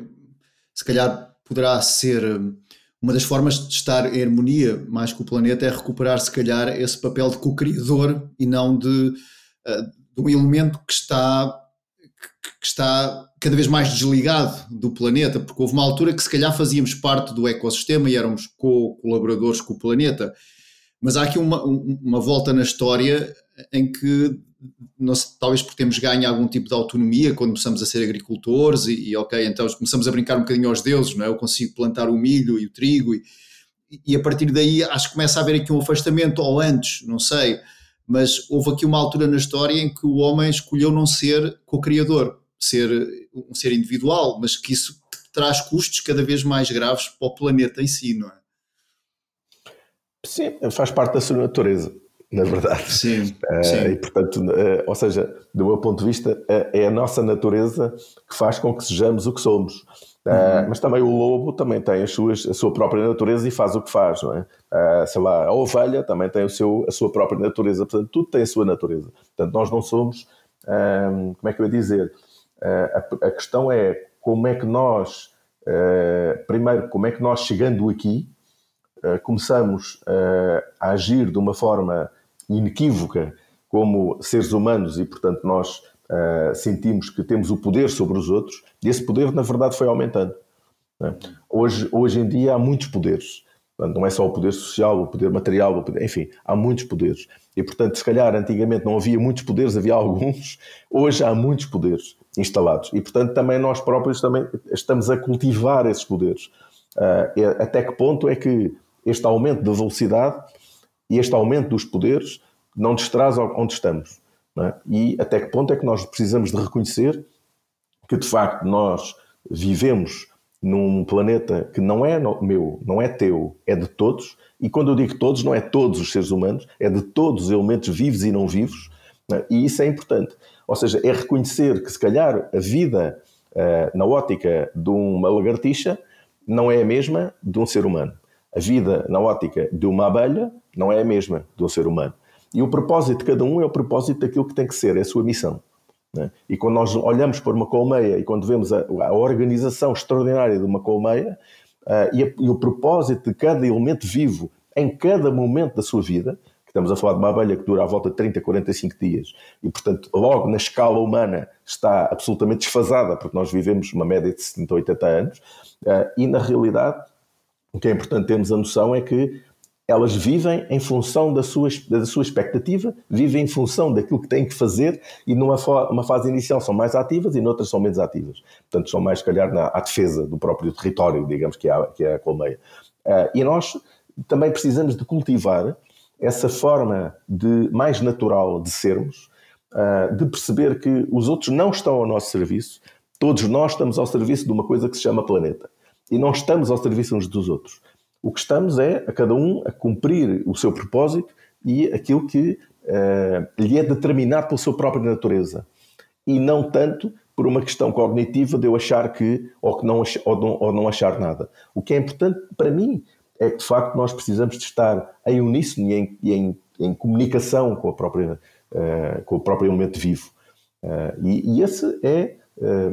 se calhar poderá ser hum, uma das formas de estar em harmonia mais com o planeta é recuperar se calhar esse papel de co-criador e não de, uh, de um elemento que está que está cada vez mais desligado do planeta, porque houve uma altura que se calhar fazíamos parte do ecossistema e éramos co-colaboradores com o planeta, mas há aqui uma, uma volta na história em que nós, talvez porque temos ganho algum tipo de autonomia quando começamos a ser agricultores e, e, ok, então começamos a brincar um bocadinho aos deuses, não é? Eu consigo plantar o milho e o trigo e, e a partir daí acho que começa a haver aqui um afastamento, ou antes, não sei, mas houve aqui uma altura na história em que o homem escolheu não ser co-criador, ser um ser individual, mas que isso traz custos cada vez mais graves para o planeta em si, não é? Sim, faz parte da sua natureza na verdade. Sim, uh, sim. E, portanto, uh, ou seja, do meu ponto de vista, uh, é a nossa natureza que faz com que sejamos o que somos. Uhum. Mas também o lobo também tem as suas, a sua própria natureza e faz o que faz, não é? sei lá, a ovelha também tem o seu, a sua própria natureza, portanto, tudo tem a sua natureza. Portanto, nós não somos, um, como é que eu ia dizer? A, a, questão é como é que nós, primeiro, como é que nós chegando aqui, começamos a agir de uma forma inequívoca como seres humanos e, portanto, nós uh, sentimos que temos o poder sobre os outros, e esse poder, na verdade, foi aumentando. É? Hoje, hoje em dia há muitos poderes. Portanto, não é só o poder social, o poder material, o poder, enfim, há muitos poderes. E, portanto, se calhar antigamente não havia muitos poderes, havia alguns, hoje há muitos poderes instalados. E, portanto, também nós próprios também estamos a cultivar esses poderes. Até que ponto é que este aumento da velocidade e este aumento dos poderes não nos traz onde estamos. É? E até que ponto é que nós precisamos de reconhecer que de facto nós vivemos num planeta que não é meu, não é teu, é de todos. E quando eu digo todos, não é todos os seres humanos, é de todos os elementos vivos e não vivos. É? E isso é importante. Ou seja, é reconhecer que se calhar a vida uh, na ótica de uma lagartixa não é a mesma de um ser humano. A vida na ótica de uma abelha não é a mesma do ser humano. E o propósito de cada um é o propósito daquilo que tem que ser, é a sua missão. Né? E quando nós olhamos para uma colmeia e quando vemos a, a organização extraordinária de uma colmeia uh, e, a, e, o propósito de cada elemento vivo em cada momento da sua vida, que estamos a falar de uma abelha que dura à volta de 30, 45 dias, e portanto, logo na escala humana está absolutamente desfasada, porque nós vivemos uma média de 70, 80 anos, uh, e na realidade o que é importante termos a noção é que elas vivem em função da sua, da sua expectativa, vivem em função daquilo que têm que fazer e numa uma fase inicial são mais ativas e noutras são menos ativas. Portanto, são mais, se calhar, na, à defesa do próprio território, digamos, que é a, que é a colmeia. Uh, e nós também precisamos de cultivar essa forma de mais natural de sermos, uh, de perceber que os outros não estão ao nosso serviço, todos nós estamos ao serviço de uma coisa que se chama planeta e não estamos ao serviço uns dos outros. O que estamos é a cada um a cumprir o seu propósito e aquilo que uh, lhe é determinado pela sua própria natureza. E não tanto por uma questão cognitiva de eu achar que, ou, que não, ou, não, ou não achar nada. O que é importante para mim é que, de facto, nós precisamos de estar em uníssono e em, e em, em comunicação com, a própria, uh, com o próprio elemento vivo. Uh, e, e, esse é,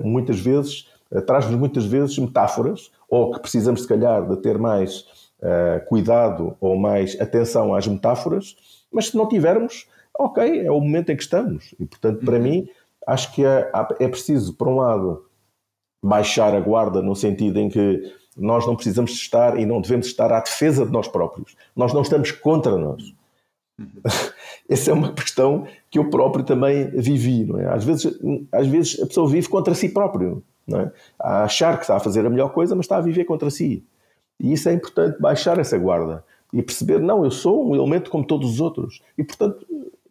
muitas vezes, traz-nos muitas vezes metáforas ou que precisamos, se calhar, de ter mais uh, cuidado ou mais atenção às metáforas, mas se não tivermos, ok, é o momento em que estamos. E, portanto, para uhum. mim, acho que é, é preciso, por um lado, baixar a guarda no sentido em que nós não precisamos estar e não devemos estar à defesa de nós próprios. Nós não estamos contra nós. Uhum. Essa é uma questão que eu próprio também vivi, não é? Às vezes, às vezes a pessoa vive contra si próprio não é? a achar que está a fazer a melhor coisa, mas está a viver contra si. E isso é importante, baixar essa guarda e perceber, não, eu sou um elemento como todos os outros. E, portanto,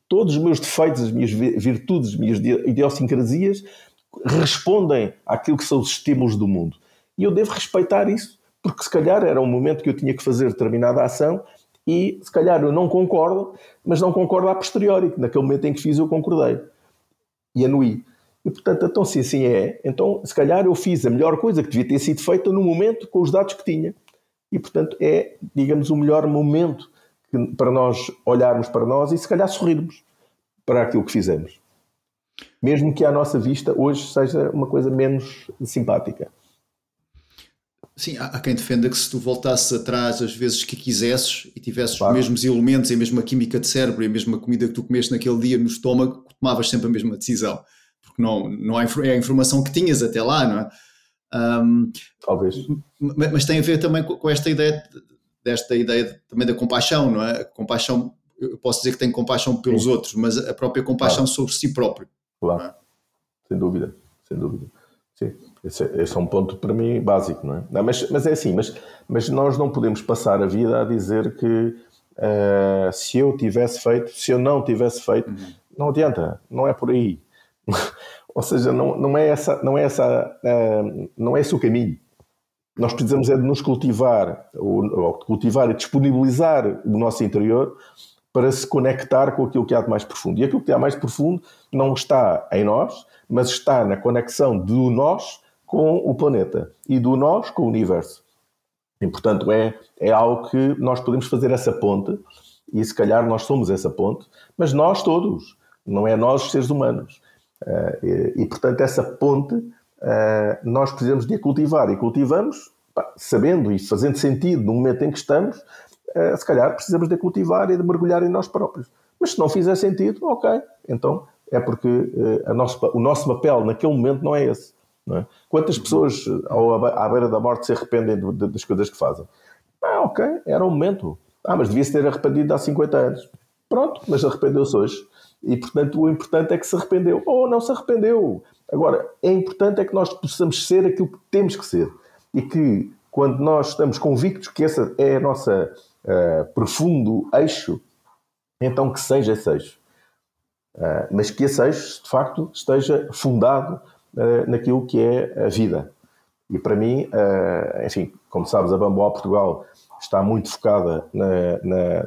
todos os meus defeitos, as minhas virtudes, as minhas idiosincrasias respondem àquilo que são os estímulos do mundo. E eu devo respeitar isso, porque se calhar era um momento que eu tinha que fazer determinada ação e se calhar eu não concordo, mas não concordo a posteriori, que naquele momento em que fiz eu concordei e anuí. E portanto, então se assim é, então se calhar eu fiz a melhor coisa que devia ter sido feita no momento com os dados que tinha. E portanto é, digamos, o melhor momento para nós olharmos para nós e se calhar sorrirmos para aquilo que fizemos. Mesmo que à nossa vista hoje seja uma coisa menos simpática. Sim, há quem defenda que se tu voltasses atrás as vezes que quisesses e tivesses claro. os mesmos elementos e a mesma química de cérebro e a mesma comida que tu comeste naquele dia no estômago, tomavas sempre a mesma decisão. Porque não, não há, é a informação que tinhas até lá, não é? Um, Talvez. Mas, mas, tem a ver também com, com esta ideia, desta ideia de, também da compaixão, não é? A compaixão, eu posso dizer que tenho compaixão pelos Sim. outros, mas a própria compaixão claro. sobre si próprio. Claro, é? sem dúvida, sem dúvida. Sim. Esse, é, esse, é um ponto para mim básico, não é? Não, mas, mas é assim, mas, mas nós não podemos passar a vida a dizer que uh, se eu tivesse feito, se eu não tivesse feito, uhum. não adianta, não é por aí. Ou seja, não, não é essa, não é essa, uh, não é esse o caminho. Nós precisamos é de nos cultivar, ou, ou cultivar e disponibilizar o nosso interior para se conectar com aquilo que há de mais profundo. E aquilo que há mais profundo não está em nós, mas está na conexão do nós com o planeta e do nós com o universo. E, portanto, é, é algo que nós podemos fazer essa ponte, e se calhar nós somos essa ponte, mas nós todos, não é nós os seres humanos. Uh, e, e, portanto, essa ponte uh, nós precisamos de a cultivar, e cultivamos pá, sabendo e fazendo sentido no momento em que estamos, uh, se calhar precisamos de a cultivar e de mergulhar em nós próprios. Mas se não fizer sentido, ok, então é porque nosso, o nosso papel naquele momento não é esse. É? Quantas pessoas ao, à beira da morte se arrependem de, de, das coisas que fazem? Ah, ok, era o momento. Ah, mas devia-se ter arrependido há 50 anos. Pronto, mas arrependeu-se hoje. E, portanto, o importante é que se arrependeu. Ou não se arrependeu. Agora, é importante é que nós possamos ser aquilo que temos que ser. E que, quando nós estamos convictos que esse é a nossa uh, profundo eixo, então que seja esse eixo. Uh, mas que esse eixo, de facto, esteja fundado naquilo que é a vida. E para mim, uh, enfim, como sabes, a Bamboa Portugal está muito focada na, na,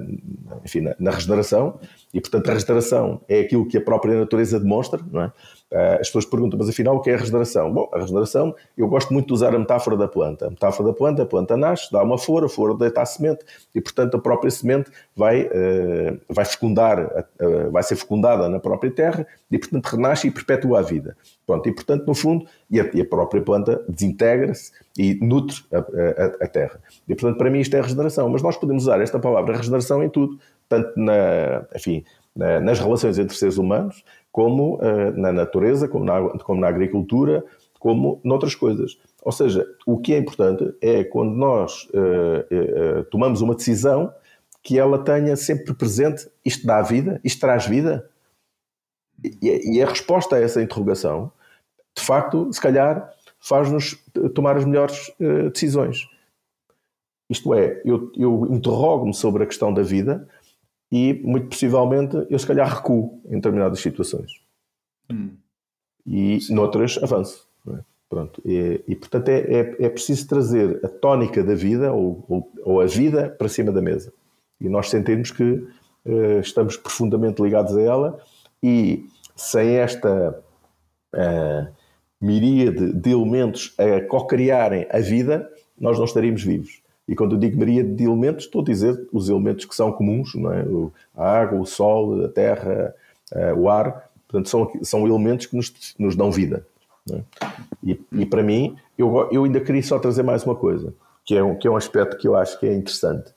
enfim, na, na, regeneração e, portanto, a regeneração é aquilo que a própria natureza demonstra, não é? Uh, as pessoas perguntam, mas afinal, o que é a regeneração? Bom, a regeneração, eu gosto muito de usar a metáfora da planta. A metáfora da planta, a planta nasce, dá uma flor, a flor deita a semente e, portanto, a própria semente vai, uh, vai fecundar, vai ser fecundada na própria terra e, portanto, renasce e perpetua a vida. Pronto, e, portanto, no fundo, e a, e a própria planta desintegra-se e nutre a, a, a, terra. E, portanto, para mim isto é regeneração. Mas nós podemos usar esta palavra regeneração em tudo, tanto na, enfim, na, nas relações entre seres humanos, como uh, na natureza, como na, como na agricultura, como noutras coisas. Ou seja, o que é importante é quando nós uh, uh, tomamos uma decisão que ela tenha sempre presente isto dá vida, isto traz vida. E, e a resposta a essa interrogação, de facto, se calhar, faz-nos tomar as melhores decisões. Isto é, eu, eu interrogo-me sobre a questão da vida e, muito possivelmente, eu se calhar recuo em determinadas situações. Hum. E Sim. noutras avanço. É? Pronto. E, e portanto, é, é, é, preciso trazer a tónica da vida ou, ou, ou, a vida para cima da mesa. E nós sentirmos que uh, estamos profundamente ligados a ela e sem esta uh, miríade de elementos a co-criarem a vida, nós não estaríamos vivos. E quando eu digo maria de elementos, estou a dizer os elementos que são comuns, não é? a água, o sol, a terra, eh, o ar. Portanto, são, são elementos que nos, nos dão vida. É? E, e, para mim, eu, eu ainda queria só trazer mais uma coisa, que é um, que é um aspecto que eu acho que é interessante.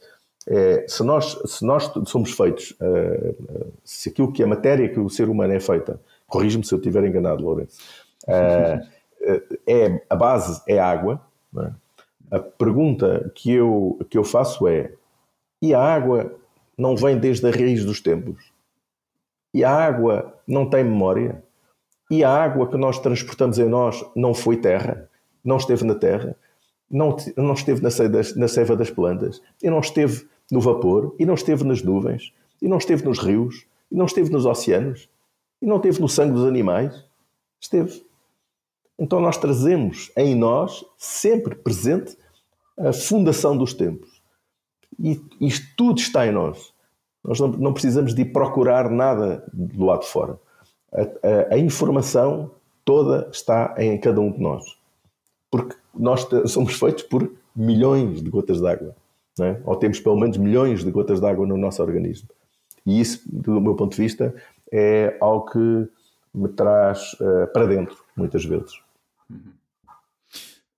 É, se, nós, se nós somos feitos, uh, se aquilo que é matéria que o ser humano é feita, corrige-me se eu estiver enganado, Lourenço, uh, é, a base é água, é? A pergunta que eu, que eu faço é: e a água não vem desde a raiz dos tempos? E a água não tem memória? E a água que nós transportamos em nós não foi terra? Não esteve na terra? Não, não esteve na seiva, das, na seiva das plantas? E não esteve no vapor? E não esteve nas nuvens? E não esteve nos rios? E não esteve nos oceanos? E não esteve no sangue dos animais? Esteve. Então nós trazemos em nós, sempre presente, a fundação dos tempos. E isto tudo está em nós. Nós não, não precisamos de procurar nada do lado de fora. A, a, a, informação toda está em cada um de nós. Porque nós somos feitos por milhões de gotas d'água. É? Ou temos pelo menos milhões de gotas d'água no nosso organismo. E isso, do meu ponto de vista, é algo que me traz uh, para dentro, muitas vezes.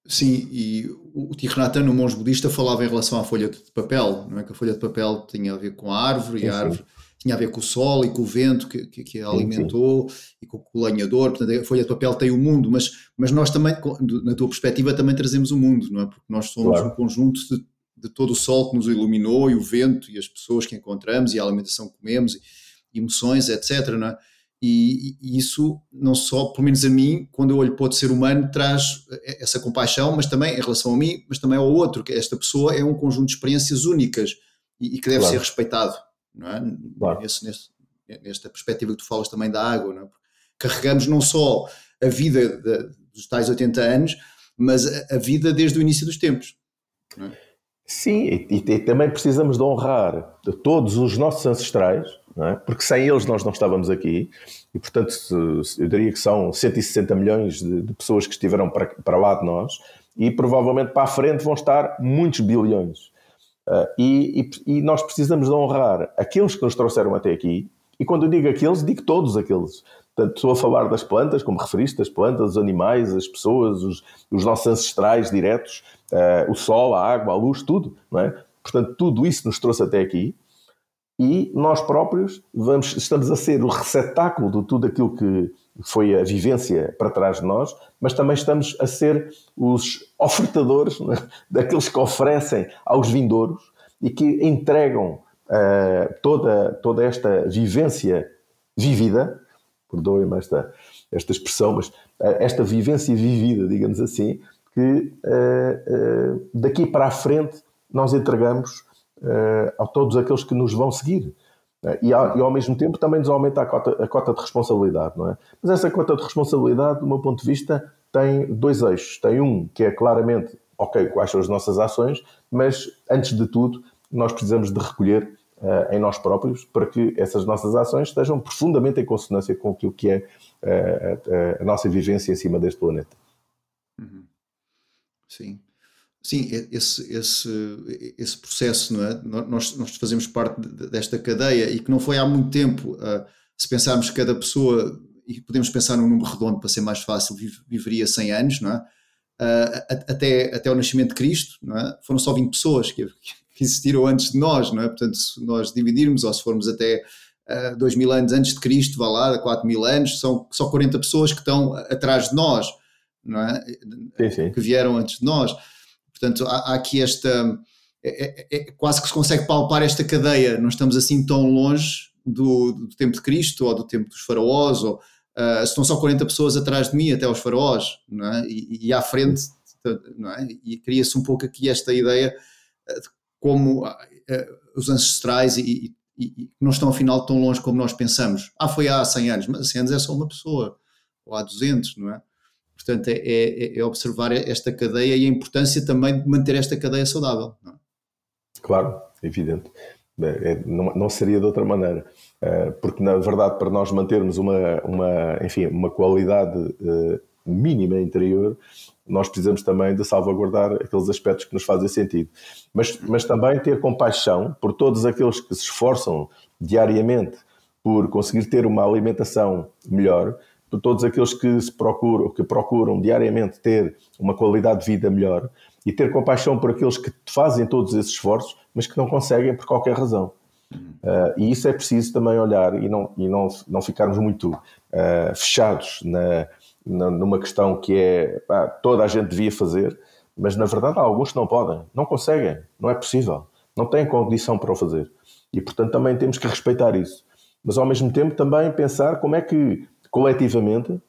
Sim, e o Tirnatan, no monge budista, falava em relação à folha de papel, não é? que a folha de papel tinha a ver com a árvore, sim, e a árvore sim. tinha a ver com o sol e com o vento que, que, que a alimentou, sim, e com o lenhador, portanto a folha de papel tem o mundo, mas, mas nós também, na tua perspectiva, também trazemos o mundo, não é? Porque nós somos claro. um conjunto de, de, todo o sol que nos iluminou, e o vento, e as pessoas que encontramos, e a alimentação que comemos, e emoções, etc, não é? E, e, isso não só, pelo menos a mim, quando eu olho para outro ser humano, traz essa compaixão, mas também em relação a mim, mas também ao outro, que esta pessoa é um conjunto de experiências únicas e, e que deve claro. ser respeitado, não é? Claro. Nesse, nesse, nesta perspectiva que tu falas também da água, não é? carregamos não só a vida de, dos tais 80 anos, mas a, a, vida desde o início dos tempos. É? Sim, e, e, também precisamos de honrar todos os nossos ancestrais é? porque sem eles nós não estávamos aqui, e portanto eu diria que são 160 milhões de, de pessoas que estiveram para, para lá de nós, e provavelmente para a frente vão estar muitos bilhões. Uh, e, e, e, nós precisamos de honrar aqueles que nos trouxeram até aqui, e quando eu digo aqueles, digo todos aqueles. Portanto, estou a falar das plantas, como referiste, as plantas, os animais, as pessoas, os, os nossos ancestrais diretos, uh, o sol, a água, a luz, tudo. É? Portanto, tudo isso nos trouxe até aqui e nós próprios vamos, estamos a ser o receptáculo de tudo aquilo que foi a vivência para trás de nós, mas também estamos a ser os ofertadores né, daqueles que oferecem aos vindouros e que entregam uh, toda, toda esta vivência vivida, perdoem-me esta, esta expressão, mas uh, esta vivência vivida, digamos assim, que uh, daqui para a frente nós entregamos a todos aqueles que nos vão seguir. Uh, e, ao, e, ao, mesmo tempo também nos aumenta a cota, a cota de responsabilidade, não é? Mas essa cota de responsabilidade, do meu ponto de vista, tem dois eixos. Tem um que é claramente, ok, quais são as nossas ações, mas antes de tudo, nós precisamos de recolher uh, em nós próprios para que essas nossas ações estejam profundamente em consonância com aquilo que é uh, a, a, nossa vivência em cima deste planeta. Uhum. Sim. Sim, esse, esse, esse processo, não é? Nós, nós fazemos parte desta cadeia e que não foi há muito tempo. Uh, se pensarmos que cada pessoa, e podemos pensar num número redondo para ser mais fácil, viveria 100 anos, não é? Uh, até, até o nascimento de Cristo, não é? Foram só 20 pessoas que, que existiram antes de nós, não é? Portanto, se nós dividirmos, ou se formos até uh, 2 mil anos antes de Cristo, vá lá, 4 mil anos, são só 40 pessoas que estão atrás de nós, não é? Sim, sim. Que vieram antes de nós. Portanto, há, há aqui esta. É, é, é, quase que se consegue palpar esta cadeia. Não estamos assim tão longe do, do tempo de Cristo ou do tempo dos faraós, ou uh, estão só 40 pessoas atrás de mim até os faraós, é? e, e à frente, é? e cria-se um pouco aqui esta ideia de como uh, os ancestrais e, e, e, não estão afinal tão longe como nós pensamos. Ah, foi há 100 anos, mas 100 anos é só uma pessoa, ou há 200, não é? Portanto, é, é, é, observar esta cadeia e a importância também de manter esta cadeia saudável. Não é? Claro, evidente. É, não, não, seria de outra maneira. Eh, porque, na verdade, para nós mantermos uma, uma, enfim, uma qualidade eh, mínima interior, nós precisamos também de salvaguardar aqueles aspectos que nos fazem sentido. Mas, mas também ter compaixão por todos aqueles que se esforçam diariamente por conseguir ter uma alimentação melhor, por todos aqueles que se procuram, que procuram diariamente ter uma qualidade de vida melhor e ter compaixão por aqueles que fazem todos esses esforços, mas que não conseguem por qualquer razão. Uh, e isso é preciso também olhar e não, e não, não ficarmos muito uh, fechados na, na, numa questão que é pá, toda a gente devia fazer, mas na verdade há alguns que não podem, não conseguem, não é possível, não têm condição para o fazer. E portanto também temos que respeitar isso. Mas ao mesmo tempo também pensar como é que coletivamente,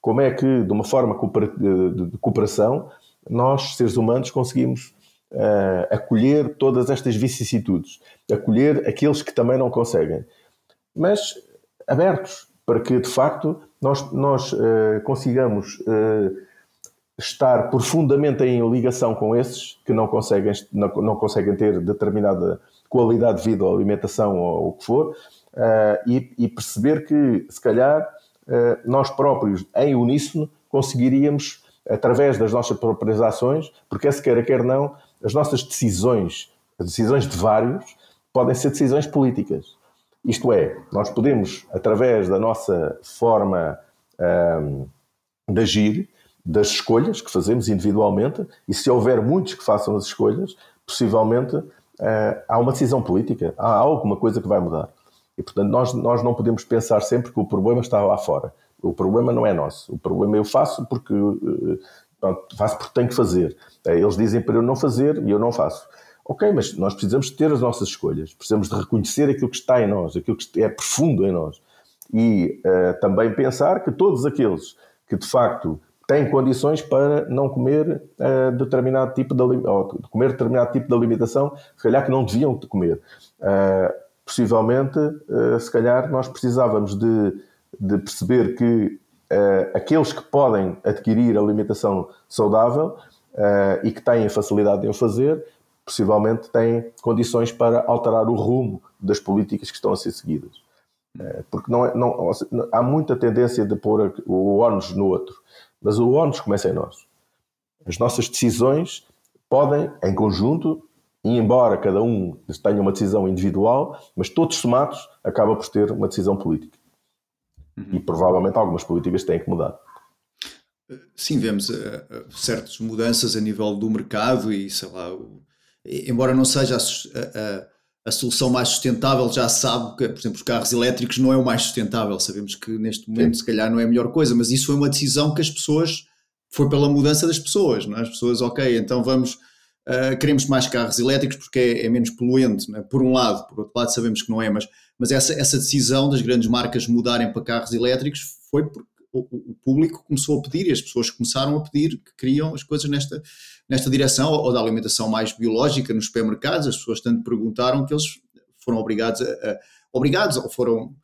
como é que, de uma forma de cooperação, nós, seres humanos, conseguimos uh, acolher todas estas vicissitudes, acolher aqueles que também não conseguem, mas abertos para que, de facto, nós, nós uh, consigamos uh, estar profundamente em ligação com esses que não conseguem, não, não conseguem ter determinada qualidade de vida ou alimentação ou o que for, e, e, perceber que, se calhar, nós próprios, em uníssono, conseguiríamos, através das nossas próprias ações, porque é se quer quer não, as nossas decisões, as decisões de vários, podem ser decisões políticas. Isto é, nós podemos, através da nossa forma um, de agir, das escolhas que fazemos individualmente, e se houver muitos que façam as escolhas, possivelmente uh, há uma decisão política, há alguma coisa que vai mudar. E, portanto, nós, nós não podemos pensar sempre que o problema está lá fora. O problema não é nosso. O problema eu faço porque, uh, pronto, faço porque tenho que fazer. Uh, eles dizem para eu não fazer e eu não faço. Ok, mas nós precisamos ter as nossas escolhas, precisamos de reconhecer aquilo que está em nós, aquilo que é profundo em nós. E também pensar que todos aqueles que de facto têm condições para não comer uh, determinado tipo de ou comer determinado tipo de alimentação, se calhar que não deviam comer. Uh, possivelmente, uh, se calhar, nós precisávamos de, de perceber que aqueles que podem adquirir alimentação saudável e que têm facilidade em o fazer, possivelmente têm condições para alterar o rumo das políticas que estão a ser seguidas. Porque não, é, não, há muita tendência de pôr o ónus no outro. Mas o ONU começa em nós. As nossas decisões podem, em conjunto, e embora cada um tenha uma decisão individual, mas todos somados acaba por ter uma decisão política. Uhum. E provavelmente algumas políticas têm que mudar. Sim, vemos uh, certas mudanças a nível do mercado e, sei lá, embora não seja a, a, a, solução mais sustentável, já sabe que, por exemplo, os carros elétricos não é o mais sustentável. Sabemos que neste momento, Sim. se calhar, não é a melhor coisa, mas isso foi uma decisão que as pessoas. Foi pela mudança das pessoas, não é? As pessoas, ok, então vamos. Uh, queremos mais carros elétricos porque é, é menos poluente, é? por um lado, por outro lado sabemos que não é, mas, mas essa, essa decisão das grandes marcas mudarem para carros elétricos foi porque o, o, público começou a pedir e as pessoas começaram a pedir que queriam as coisas nesta, nesta direção, ou da alimentação mais biológica nos supermercados. As pessoas tanto perguntaram que eles foram obrigados a, a obrigados ou foram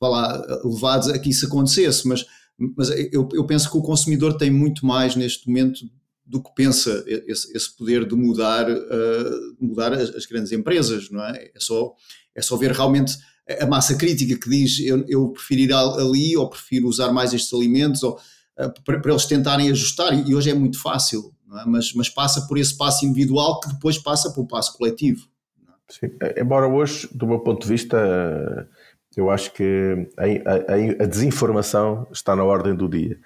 lá, levados a que isso acontecesse. Mas, mas eu, eu penso que o consumidor tem muito mais neste momento do que pensa esse, esse poder de mudar, uh, mudar as, as, grandes empresas, não é? É só, é só ver realmente a massa crítica que diz eu, eu prefiro ir ali ou prefiro usar mais estes alimentos ou, uh, para, para, eles tentarem ajustar e hoje é muito fácil, é? mas, mas passa por esse passo individual que depois passa por um passo coletivo. É? Sim, embora hoje, do meu ponto de vista, eu acho que a, a, a desinformação está na ordem do dia.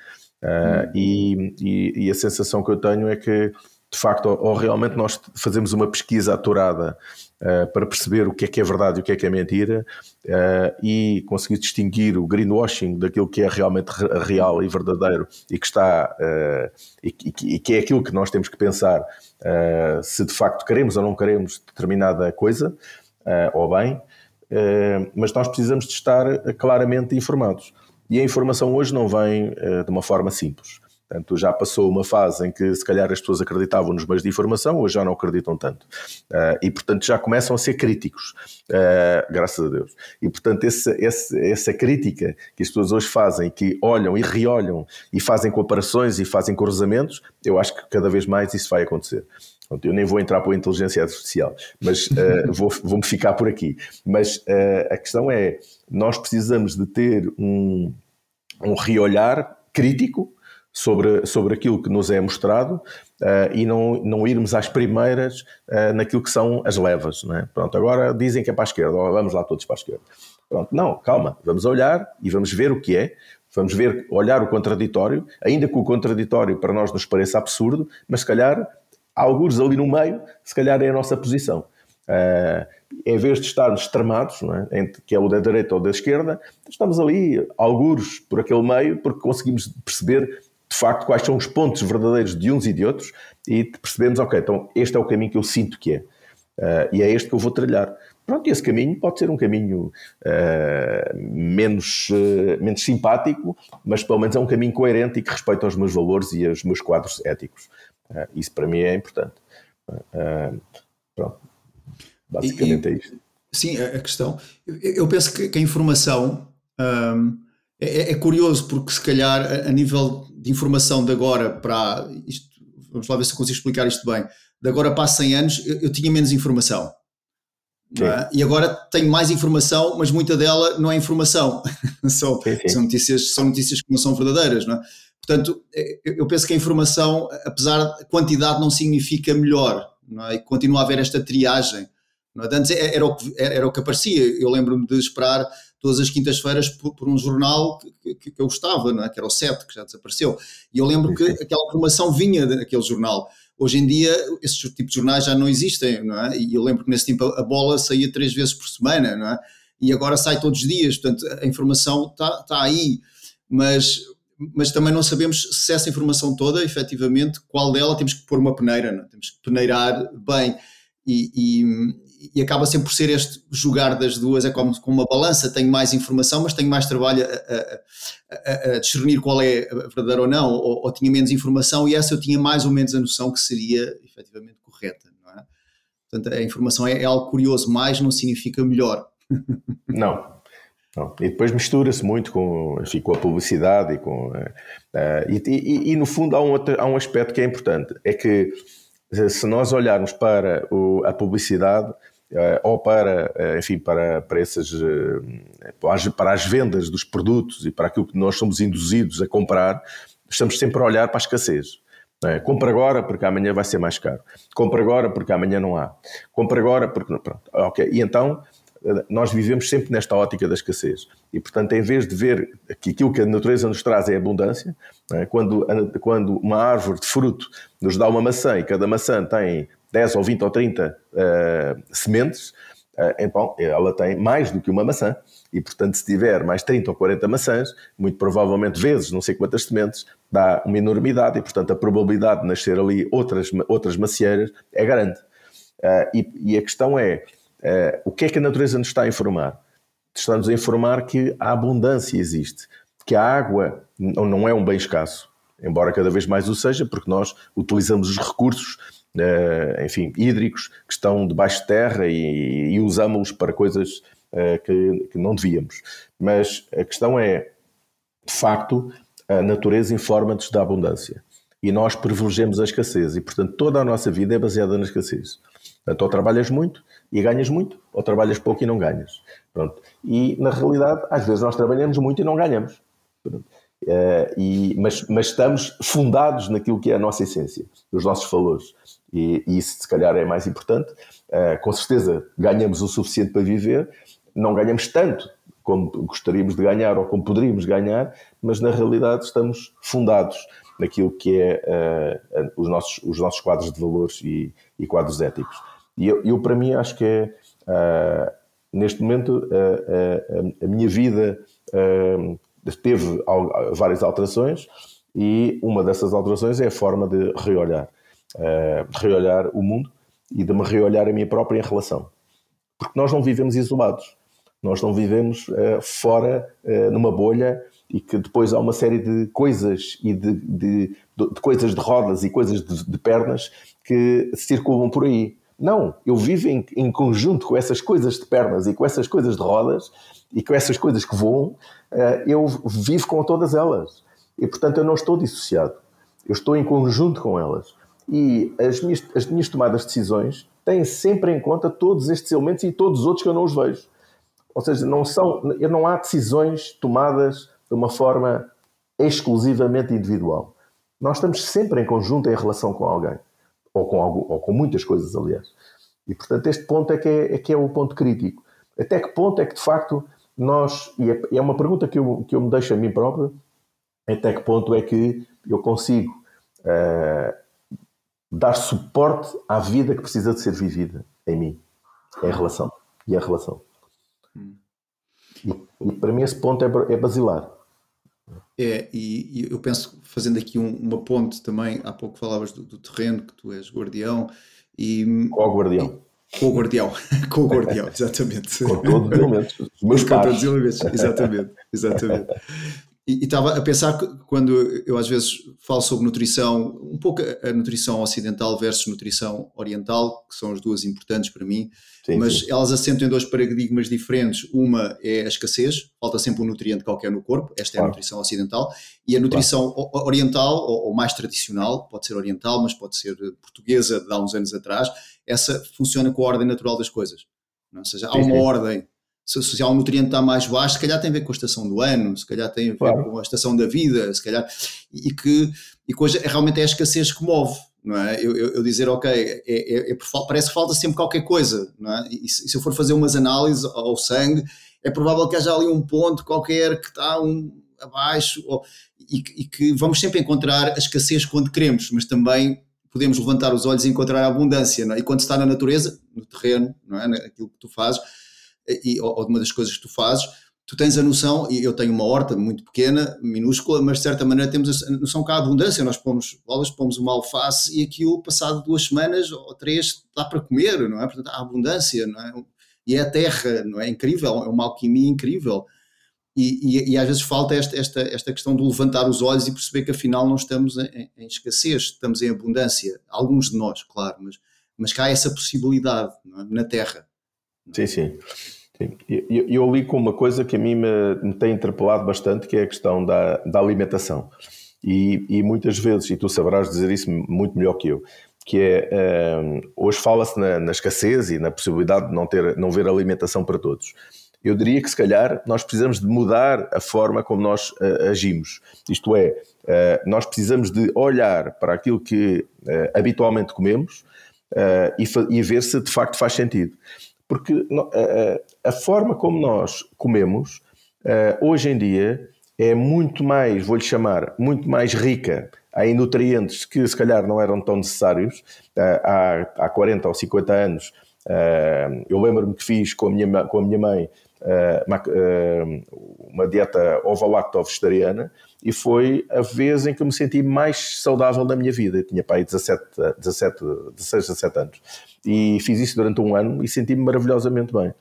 Uh, e, e, e, a sensação que eu tenho é que de facto, ou, realmente nós fazemos uma pesquisa aturada uh, para perceber o que é que é verdade e o que é que é mentira uh, e conseguir distinguir o greenwashing daquilo que é realmente real e verdadeiro e que está e, e, que é aquilo que nós temos que pensar se de facto queremos ou não queremos determinada coisa ou bem, mas nós precisamos de estar claramente informados. E a informação hoje não vem de uma forma simples. Portanto, já passou uma fase em que se calhar as pessoas acreditavam nos meios de informação, hoje já não acreditam tanto. Uh, e, portanto, já começam a ser críticos, uh, graças a Deus. E, portanto, esse, esse, essa crítica que as pessoas hoje fazem, que olham e reolham e fazem comparações e fazem cruzamentos, eu acho que cada vez mais isso vai acontecer. Eu nem vou entrar para a inteligência artificial, mas uh, vou, vou-me ficar por aqui. Mas a questão é, nós precisamos de ter um, um reolhar crítico sobre, sobre aquilo que nos é mostrado uh, e não, não irmos às primeiras uh, naquilo que são as levas. É? Pronto, agora dizem que é para a esquerda, vamos lá todos para a esquerda. Pronto, não, calma, vamos olhar e vamos ver o que é, vamos ver, olhar o contraditório, ainda que o contraditório para nós nos pareça absurdo, mas se calhar, alguns ali no meio, se calhar é a nossa posição. Uh, em vez de estarmos extremados, é? Entre, que é o da direita ou da esquerda, estamos ali, alguns por aquele meio, porque conseguimos perceber de facto quais são os pontos verdadeiros de uns e de outros e percebemos, ok, então este é o caminho que eu sinto que é. Uh, e é este que eu vou trilhar. Pronto, e esse caminho pode ser um caminho uh, menos, uh, menos simpático, mas pelo menos é um caminho coerente e que respeita os meus valores e os meus quadros éticos. isso para mim é importante. pronto, basicamente e, e, é isto. Sim, a questão. Eu penso que, que a informação. Um, é, é, curioso porque se calhar a, a, nível de informação de agora para isto, vamos lá ver se eu consigo explicar isto bem, de agora para 100 anos eu, eu tinha menos informação. É? E agora tenho mais informação, mas muita dela não é informação. são, são, notícias, são notícias que não são verdadeiras. Não é? Portanto, é, eu penso que a informação, apesar de quantidade, não significa melhor. Não é? E continua a haver esta triagem. Não é? Antes era o, que, era o que aparecia. Eu lembro-me de esperar todas as quintas-feiras por, por, um jornal que, que, que, eu gostava, não é? que era o Sete, que já desapareceu. E eu lembro que aquela informação vinha daquele jornal. Hoje em dia, esses tipos de jornais já não existem, não é? E eu lembro que nesse tempo a bola saía três vezes por semana, não é? E agora sai todos os dias, portanto, a informação está tá aí, mas, mas também não sabemos se essa informação toda, efetivamente, qual dela temos que pôr uma peneira, não? É? temos que peneirar bem. E, e, e, acaba sempre por ser este jogar das duas, é como com uma balança, tenho mais informação, mas tenho mais trabalho a, a, a discernir qual é verdadeira ou não, ou, ou, tinha menos informação e essa eu tinha mais ou menos a noção que seria efetivamente correta, não é? Portanto, a informação é, é algo curioso, mais não significa melhor. Não, não. E depois mistura-se muito com, enfim, com a publicidade e com. Uh, e, e, e, no fundo há um, outro, há um aspecto que é importante, é que se nós olharmos para o, a publicidade, Uh, ou para, uh, enfim, para, para, essas, para as vendas dos produtos e para aquilo que nós somos induzidos a comprar, estamos sempre a olhar para a escassez. É? Compra agora porque amanhã vai ser mais caro. Compra agora porque amanhã não há. Compra agora porque. Pronto, ok. E então nós vivemos sempre nesta ótica da escassez. E, portanto, em vez de ver que aquilo que a natureza nos traz é abundância, é? quando, quando uma árvore de fruto nos dá uma maçã e cada maçã tem 10 ou 20 ou 30 uh, sementes, uh, então ela tem mais do que uma maçã. E, portanto, se tiver mais 30 ou 40 maçãs, muito provavelmente vezes não sei quantas sementes, dá uma enormidade e, portanto, a probabilidade de nascer ali outras, outras macieiras é grande. Uh, e, e, a questão é, o que é que a natureza nos está a informar? Está-nos a informar que a abundância existe, que a água não é um bem escasso, embora cada vez mais o seja, porque nós utilizamos os recursos uh, enfim, hídricos que estão debaixo de terra e, e usamos-los para coisas uh, que, que, não devíamos. Mas a questão é, de facto, a natureza informa-nos da abundância e nós privilegiamos a escassez e, portanto, toda a nossa vida é baseada na escassez. Portanto, ou trabalhas muito e ganhas muito, ou trabalhas pouco e não ganhas. Pronto. E, na realidade, às vezes nós trabalhamos muito e não ganhamos. Uh, e, mas, mas, estamos fundados naquilo que é a nossa essência, os nossos valores. E, e isso, se calhar, é mais importante. Uh, com certeza, ganhamos o suficiente para viver, não ganhamos tanto como gostaríamos de ganhar ou como poderíamos ganhar, mas na realidade estamos fundados naquilo que é uh, os, nossos, os nossos quadros de valores e, e quadros éticos. E eu, eu, para mim, acho que é, neste momento, a minha vida teve várias alterações e uma dessas alterações é a forma de reolhar, uh, reolhar o mundo e de me reolhar a minha própria relação. Porque nós não vivemos isolados, nós não vivemos uh, fora, uh, numa bolha e que depois há uma série de coisas e de, de, de, de coisas de rodas e coisas de, pernas que circulam por aí. Não, eu vivo em, em, conjunto com essas coisas de pernas e com essas coisas de rodas e com essas coisas que voam, eh, eu vivo com todas elas. E, portanto, eu não estou dissociado. Eu estou em conjunto com elas. E as minhas, as minhas tomadas de decisões têm sempre em conta todos estes elementos e todos os outros que eu não os vejo. Ou seja, não, são, não há decisões tomadas de uma forma exclusivamente individual. Nós estamos sempre em conjunto em relação com alguém. Ou com, algo, ou com muitas coisas, aliás. E, portanto, este ponto é que é, é que é o ponto crítico. Até que ponto é que, de facto, nós, e é, é uma pergunta que eu, que eu me deixo a mim próprio, até que ponto é que eu consigo uh, dar suporte à vida que precisa de ser vivida em mim, em relação, e a relação. Hum. E, e, para mim esse ponto é, é basilar. É, e, e, eu penso, fazendo aqui um, uma ponte também, há pouco falavas do, do, terreno, que tu és guardião, e... Qual guardião? Com o guardião, com o guardião, exatamente. com todos os elementos. Os meus com todos os elementos, exatamente, exatamente. E estava a pensar que quando eu às vezes falo sobre nutrição, um pouco a nutrição ocidental versus nutrição oriental, que são as duas importantes para mim, sim, mas sim. elas assentam em dois paradigmas diferentes. Uma é a escassez, falta sempre um nutriente qualquer no corpo, esta é a nutrição ocidental, e a nutrição claro. oriental, ou, ou, mais tradicional, pode ser oriental, mas pode ser portuguesa de há uns anos atrás, essa funciona com a ordem natural das coisas. Ou seja, há uma ordem se, se há um nutriente está mais baixo, se calhar tem a ver com a estação do ano, se calhar tem a ver claro. com a estação da vida, se calhar, e que, e que hoje realmente é a escassez que move, não é? Eu, eu, eu dizer, ok, é, é, é, parece que falta sempre qualquer coisa, não é? E se, se, eu for fazer umas análises ao sangue, é provável que haja ali um ponto qualquer que está um, abaixo, ou, e, e que vamos sempre encontrar a escassez quando queremos, mas também podemos levantar os olhos e encontrar a abundância, não é? E quando está na natureza, no terreno, não é? Aquilo que tu fazes, e, ou, de uma das coisas que tu fazes, tu tens a noção, e eu tenho uma horta muito pequena, minúscula, mas de certa maneira temos a noção que há abundância, nós pomos bolas, pomos uma alface e aquilo passado duas semanas ou três dá para comer, não é? Portanto há abundância, não é? E é a terra, não é? Incrível, é uma alquimia incrível. E, e, e, às vezes falta esta, esta, esta questão de levantar os olhos e perceber que afinal não estamos em, em escassez, estamos em abundância. Alguns de nós, claro, mas, mas que há essa possibilidade é? na Terra. Sim, sim. Eu, eu li com uma coisa que a mim me, me, tem interpelado bastante, que é a questão da, da alimentação. E, e, muitas vezes, e tu saberás dizer isso muito melhor que eu, que é, um, hoje fala-se na, na, escassez e na possibilidade de não, ter, não ver alimentação para todos. Eu diria que se calhar nós precisamos de mudar a forma como nós uh, agimos. Isto é, uh, nós precisamos de olhar para aquilo que uh, habitualmente comemos e, e ver se de facto faz sentido. Porque a, a forma como nós comemos, hoje em dia, é muito mais, vou-lhe chamar, muito mais rica em nutrientes que se calhar não eram tão necessários há, há 40 ou 50 anos. Eu lembro-me que fiz com a minha, com a minha mãe uma, uma dieta ovo-lacto-vegetariana e foi a vez em que eu me senti mais saudável na minha vida. Eu tinha pai 17, 17, 16, 17 anos e fiz isso durante um ano e senti-me maravilhosamente bem.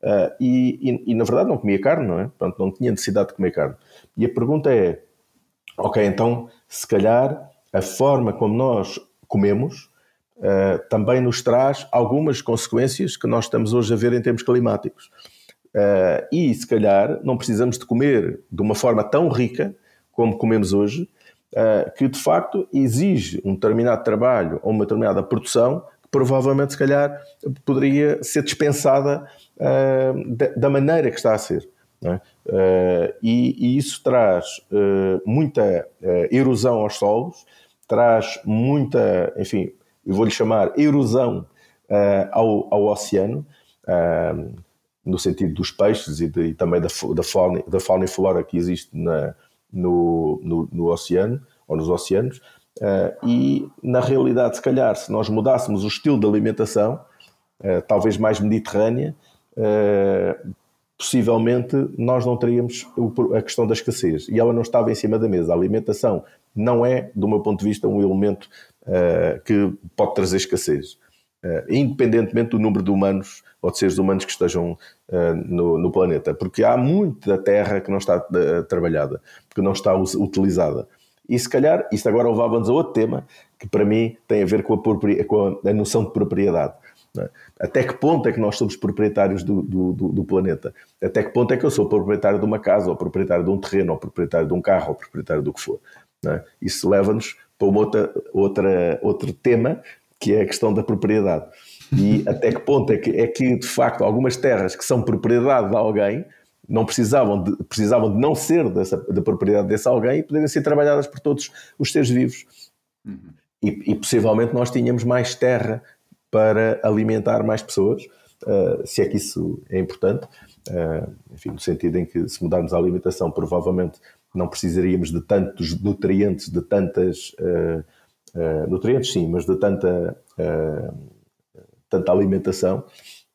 Uh, e, e, e, na verdade não comia carne, não é? Portanto, não tinha necessidade de comer carne. E a pergunta é: ok, então se calhar a forma como nós comemos uh, também nos traz algumas consequências que nós estamos hoje a ver em termos climáticos. Uh, e se calhar não precisamos de comer de uma forma tão rica como comemos hoje, uh, que de facto exige um determinado trabalho ou uma determinada produção que provavelmente, se calhar, poderia ser dispensada uh, da, maneira que está a ser. É? Uh, e, e, isso traz muita erosão aos solos, traz muita, enfim, eu vou-lhe chamar erosão ao, ao oceano no sentido dos peixes e, de, e também da, da, fauna, da fauna e flora que existe na, no, no, no oceano ou nos oceanos. Uh, e na realidade, se calhar, se nós mudássemos o estilo de alimentação, uh, talvez mais mediterrânea, uh, possivelmente nós não teríamos a questão da escassez. E ela não estava em cima da mesa. A alimentação não é, do meu ponto de vista, um elemento que pode trazer escassez. independentemente do número de humanos ou de seres humanos que estejam uh, no, no, planeta, porque há muita terra que não está uh, trabalhada, que não está utilizada. E se calhar, isto agora levava-nos a outro tema que para mim tem a ver com a, com a noção de propriedade. É? Até que ponto é que nós somos proprietários do, do, do, planeta? Até que ponto é que eu sou proprietário de uma casa, ou proprietário de um terreno, ou proprietário de um carro, ou proprietário do que for? É? Isso leva-nos para uma outra, outra, outro tema, que é a questão da propriedade e até que ponto é que, é que, de facto, algumas terras que são propriedade de alguém não precisavam de, precisavam de não ser dessa, da propriedade desse alguém e poderem ser trabalhadas por todos os seres vivos. Uhum. E, e, possivelmente nós tínhamos mais terra para alimentar mais pessoas, uh, se é que isso é importante. Uh, enfim, no sentido em que se mudarmos a alimentação, provavelmente não precisaríamos de tantos nutrientes, de tantas. Uh, nutrientes sim, mas de tanta tanta alimentação.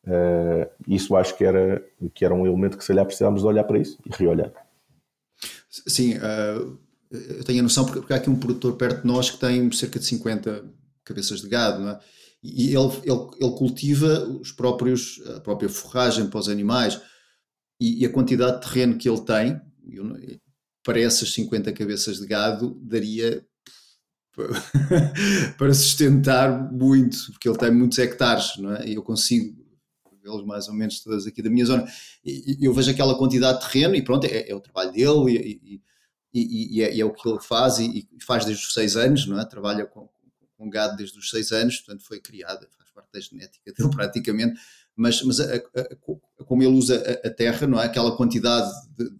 Uh, isso acho que era, que era um elemento que se calhar precisávamos de olhar para isso e reolhar. Sim, uh, eu tenho a noção porque, porque, há aqui um produtor perto de nós que tem cerca de 50 cabeças de gado, não é? E ele, ele, ele cultiva os próprios, a própria forragem para os animais e, e, a quantidade de terreno que ele tem, eu, para essas 50 cabeças de gado daria para sustentar muito, porque ele tem muitos hectares, não é? E eu consigo vê-los mais ou menos todas aqui da minha zona. E, eu vejo aquela quantidade de terreno e pronto, é, é o trabalho dele e, e, e, é, e, é, o que ele faz e, faz desde os seis anos, não é? Trabalha com, com gado desde os seis anos, portanto foi criada, faz parte da genética dele praticamente, mas, mas a, a, a, como ele usa a, terra, não é? Aquela quantidade de,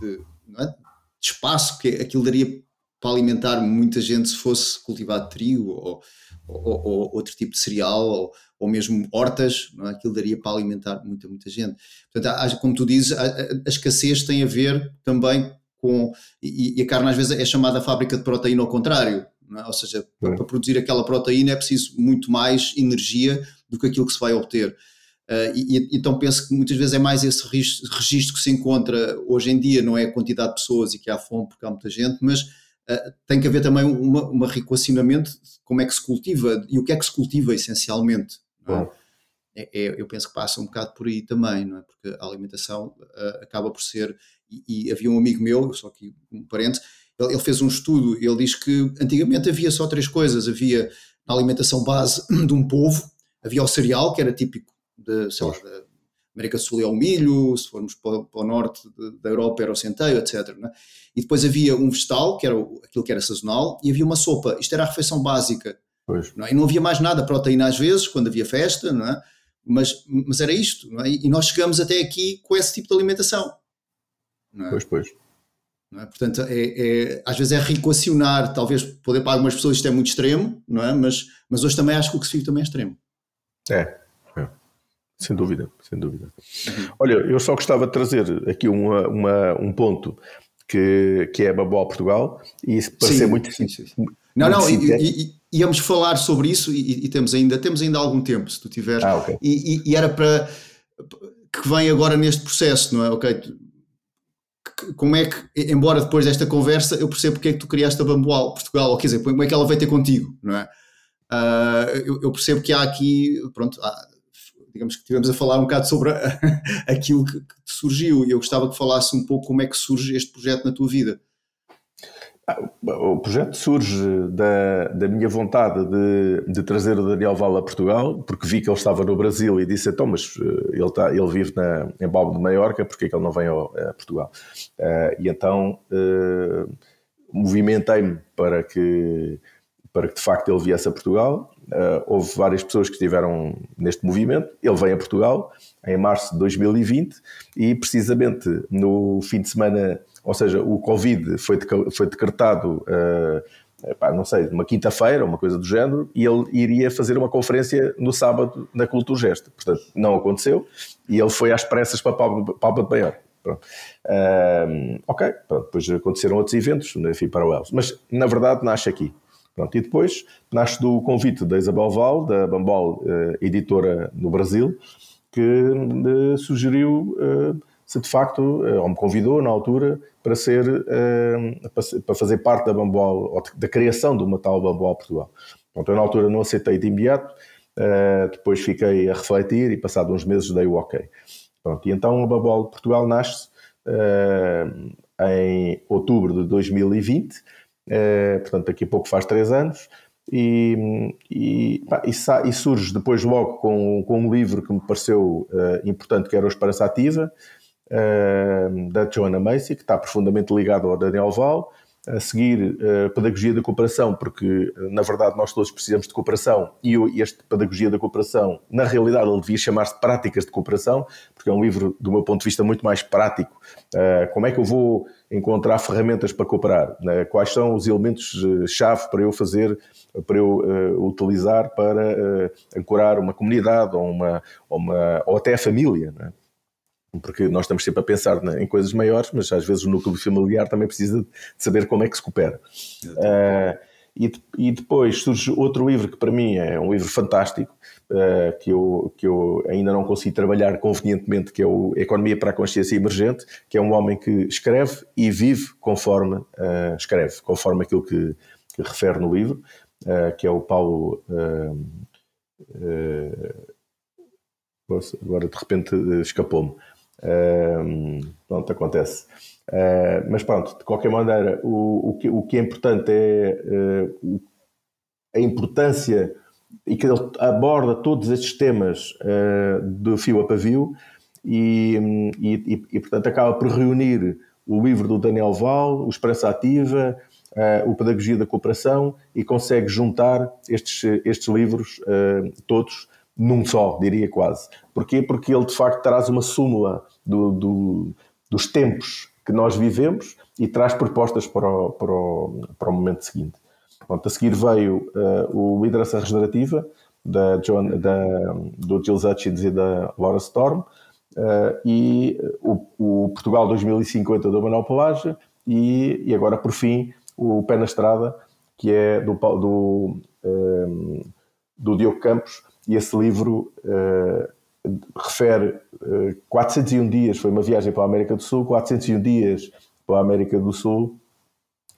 de, é? de espaço que aquilo daria para alimentar muita gente se fosse cultivado trigo ou, ou, ou outro tipo de cereal ou, ou mesmo hortas, é? aquilo daria para alimentar muita, muita gente. Portanto, como tu dizes, a, a escassez tem a ver também com. E, e, a carne às vezes é chamada fábrica de proteína ao contrário, é? ou seja, para, para, produzir aquela proteína é preciso muito mais energia do que aquilo que se vai obter. Uh, e, então penso que muitas vezes é mais esse registro que se encontra hoje em dia, não é a quantidade de pessoas e que há fome porque há muita gente, mas tem que haver também uma, uma reequacionamento de como é que se cultiva e o que é que se cultiva essencialmente. É? É, é, eu penso que passa um bocado por aí também, não é? Porque a alimentação uh, acaba por ser. E, e, havia um amigo meu, só que um parente, ele, ele, fez um estudo, ele diz que antigamente havia só três coisas: havia na alimentação base de um povo, havia o cereal, que era típico de, sei lá, da América do Sul é o milho, se formos para, para o norte de, da Europa era o centeio, etc. É? E depois havia um vegetal, que era o, aquilo que era sazonal, e havia uma sopa. Isto era a refeição básica Pois. Não é? E não havia mais nada, proteína às vezes, quando havia festa, não é? mas, mas era isto. É? E nós chegamos até aqui com esse tipo de alimentação. É? Pois, pois. É? Portanto, é, é, às vezes é reequacionar, talvez poder para algumas pessoas isto é muito extremo, não é? mas, mas hoje também acho que o que se vive também é extremo. É. sem dúvida, sem dúvida. Uhum. Olha, eu só gostava de trazer aqui uma, uma, um ponto que, que é a Babó Portugal e para sim, ser muito, sim, sim. Não, não, e, e, íamos falar sobre isso e, e, temos, ainda, temos ainda algum tempo, se tu tiveres. Ah, okay. e, e, era para que vem agora neste processo, não é? Ok, como é que, embora depois desta conversa eu percebo porque é que tu criaste a Bamboal Portugal, ou quer dizer, como é que ela veio ter contigo, não é? Uh, eu, eu, percebo que há aqui, pronto, há, digamos que tivemos a falar um bocado sobre a, aquilo que, que surgiu e eu gostava que falasse um pouco como é que surge este projeto na tua vida. O projeto surge da, da minha vontade de, de, trazer o Daniel Val a Portugal, porque vi que ele estava no Brasil e disse: então, mas eh, ele, está, ele vive na, em Balbo de Maiorca, porque é que ele não vem ao, a Portugal? Uh, e então uh, movimentei-me para que, para que de facto ele viesse a Portugal. Uh, houve várias pessoas que estiveram neste movimento. Ele veio a Portugal em março de 2020 e, precisamente no fim de semana ou seja, o Covid foi, foi decretado, uh, não sei, uma quinta-feira, uma coisa do género, e ele iria fazer uma conferência no sábado na Cultura Gesto. Portanto, não aconteceu, e ele foi às pressas para Palma de Maior. Uh, ok, pronto, depois aconteceram outros eventos, enfim, paralelos. Mas, na verdade, nasce aqui. Pronto, e depois nasce do convite da Isabel Val, da Bambol, uh, editora no Brasil, que uh, sugeriu se de facto, ou me convidou na altura, para ser eh, para fazer parte da Bamboal, da criação de uma tal Bamboal Portugal. Pronto, eu na altura não aceitei de imediato, eh, depois fiquei a refletir e passado uns meses dei o ok. Pronto, e então a Bamboal Portugal nasce eh, em outubro de 2020, portanto daqui a pouco faz três anos, e, e, pá, e, e, surge depois logo com, com um livro que me pareceu uh, importante, que era o Esperança Ativa, uh, da Joanna Macy, que está profundamente ligado ao Daniel Val, a seguir uh, Pedagogia da Cooperação, porque na verdade nós todos precisamos de cooperação e este Pedagogia da Cooperação, na realidade ele devia chamar-se Práticas de Cooperação, porque é um livro, do meu ponto de vista, muito mais prático. Uh, como é que eu vou encontrar ferramentas para cooperar? Quais são os elementos-chave para eu fazer, para eu utilizar para ancorar uma comunidade ou, uma, ou, uma, ou até a família? É? Porque nós estamos sempre a pensar em coisas maiores, mas às vezes o núcleo familiar também precisa de saber como é que se coopera. Uh, e, e, depois surge outro livro que para mim é um livro fantástico, uh, que, eu, que eu ainda não consigo trabalhar convenientemente, que é o Economia para a Consciência Emergente, que é um homem que escreve e vive conforme uh, escreve, conforme aquilo que, que refere no livro, que é o Paulo agora de repente escapou-me. Pronto, acontece. Uh, mas pronto, de qualquer maneira, o, o, que, o que é importante é uh, a importância e que ele aborda todos estes temas uh, do fio a pavio e, e, e, portanto, acaba por reunir o livro do Daniel Val, o Esperança Ativa, o Pedagogia da Cooperação e consegue juntar estes, estes livros todos num só, diria quase. Porquê? Porque ele de facto traz uma súmula do, do, dos tempos que nós vivemos e traz propostas para o, para o, para o momento seguinte. Pronto, a seguir veio uh, o Liderança Regenerativa, da John, da, do Jill Hutchins e da Laura Storm, uh, e o, o, Portugal 2050 do Manuel Pelage, e, e agora, por fim, o Pé na Estrada, que é do, do, um, eh, do Diogo Campos, e esse livro uh, refere uh, 401 dias, foi uma viagem para a América do Sul, 401 dias para a América do Sul,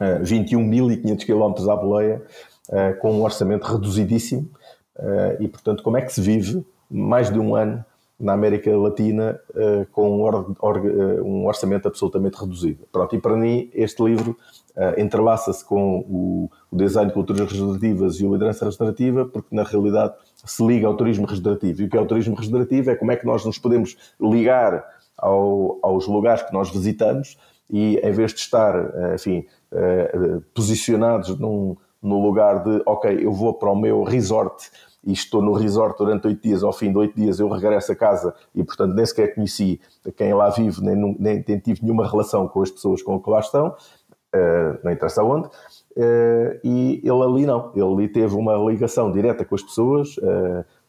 uh, 21.500 km à boleia, uh, com um orçamento reduzidíssimo, uh, e portanto como é que se vive mais de um ano na América Latina com um, or, or, um, orçamento absolutamente reduzido. Pronto, e para mim este livro entrelaça-se com o, o, design de culturas regenerativas e o liderança regenerativa, porque na realidade se liga ao turismo regenerativo. E o que é o turismo regenerativo é como é que nós nos podemos ligar ao, aos lugares que nós visitamos e em vez de estar, enfim, posicionados num, lugar de, ok, eu vou para o meu resort e estou no resort durante oito dias, ao fim de oito dias eu regresso a casa e, portanto, nem sequer conheci quem lá vive, nem, nem, nem tive nenhuma relação com as pessoas com que lá estão, não interessa onde, e ele ali não, ele ali teve uma ligação direta com as pessoas,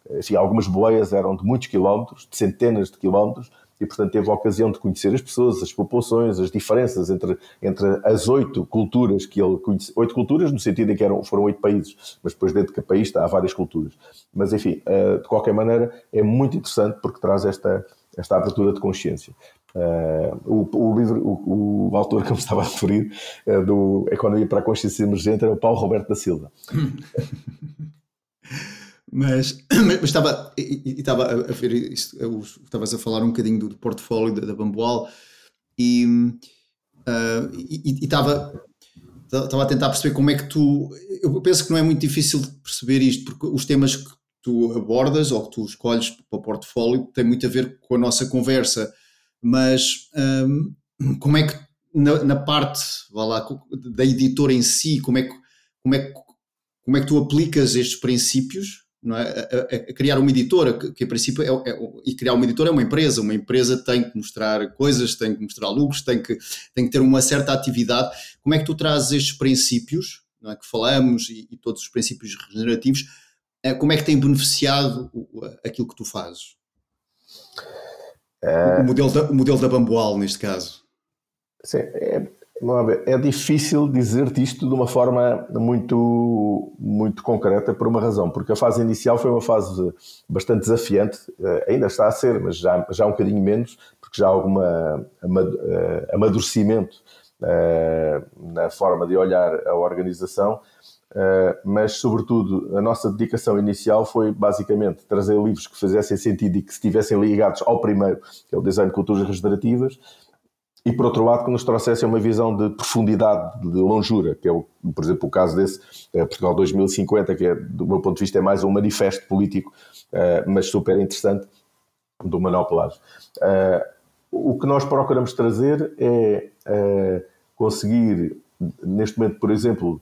enfim, algumas boleias eram de muitos quilómetros, de centenas de quilómetros, e, portanto, teve a ocasião de conhecer as pessoas, as populações, as diferenças entre, entre as oito culturas que ele conhece. Oito culturas, no sentido em que eram, foram oito países, mas depois dentro de cada país há várias culturas. Mas, enfim, eh, de qualquer maneira, é muito interessante porque traz esta, esta abertura de consciência. Uh, o, o, livro, o, o, autor que eu me estava a referir, uh, do Economia para a Consciência Emergente, era o Paulo Roberto da Silva. Mas, mas, estava, e, estava a ver isto, estavas a falar um bocadinho do, do portfólio da, da e, uh, e, e, estava, estava a tentar perceber como é que tu. Eu penso que não é muito difícil perceber isto, porque os temas que tu abordas ou que tu escolhes para o portfólio têm muito a ver com a nossa conversa, mas um, como é que na, na parte lá, da editora em si, como é que, como é que, como é que tu aplicas estes princípios é? a, a, a, criar uma editora, que, que princípio é, é, e criar uma editora é uma empresa, uma empresa tem que mostrar coisas, tem que mostrar lucros, tem que, tem que ter uma certa atividade. Como é que tu trazes estes princípios é, que falamos e, e, todos os princípios regenerativos, é, como é que tem beneficiado aquilo que tu fazes? O, modelo da, o modelo da Bamboal, neste caso. Sim, é, é difícil dizer-te isto de uma forma muito, muito concreta por uma razão, porque a fase inicial foi uma fase bastante desafiante, eh, ainda está a ser, mas já, já um bocadinho menos, porque já há algum eh, amadurecimento eh, na forma de olhar a organização, mas sobretudo a nossa dedicação inicial foi basicamente trazer livros que fizessem sentido e que estivessem ligados ao primeiro, que é o design de culturas regenerativas, e por outro lado que nos trouxessem uma visão de profundidade, de longura, que é, o, por exemplo, o caso desse é Portugal 2050, que é, do meu ponto de vista é mais um manifesto político, uh, mas super interessante, do Manuel. Uh, o que nós procuramos trazer é conseguir, neste momento, por exemplo,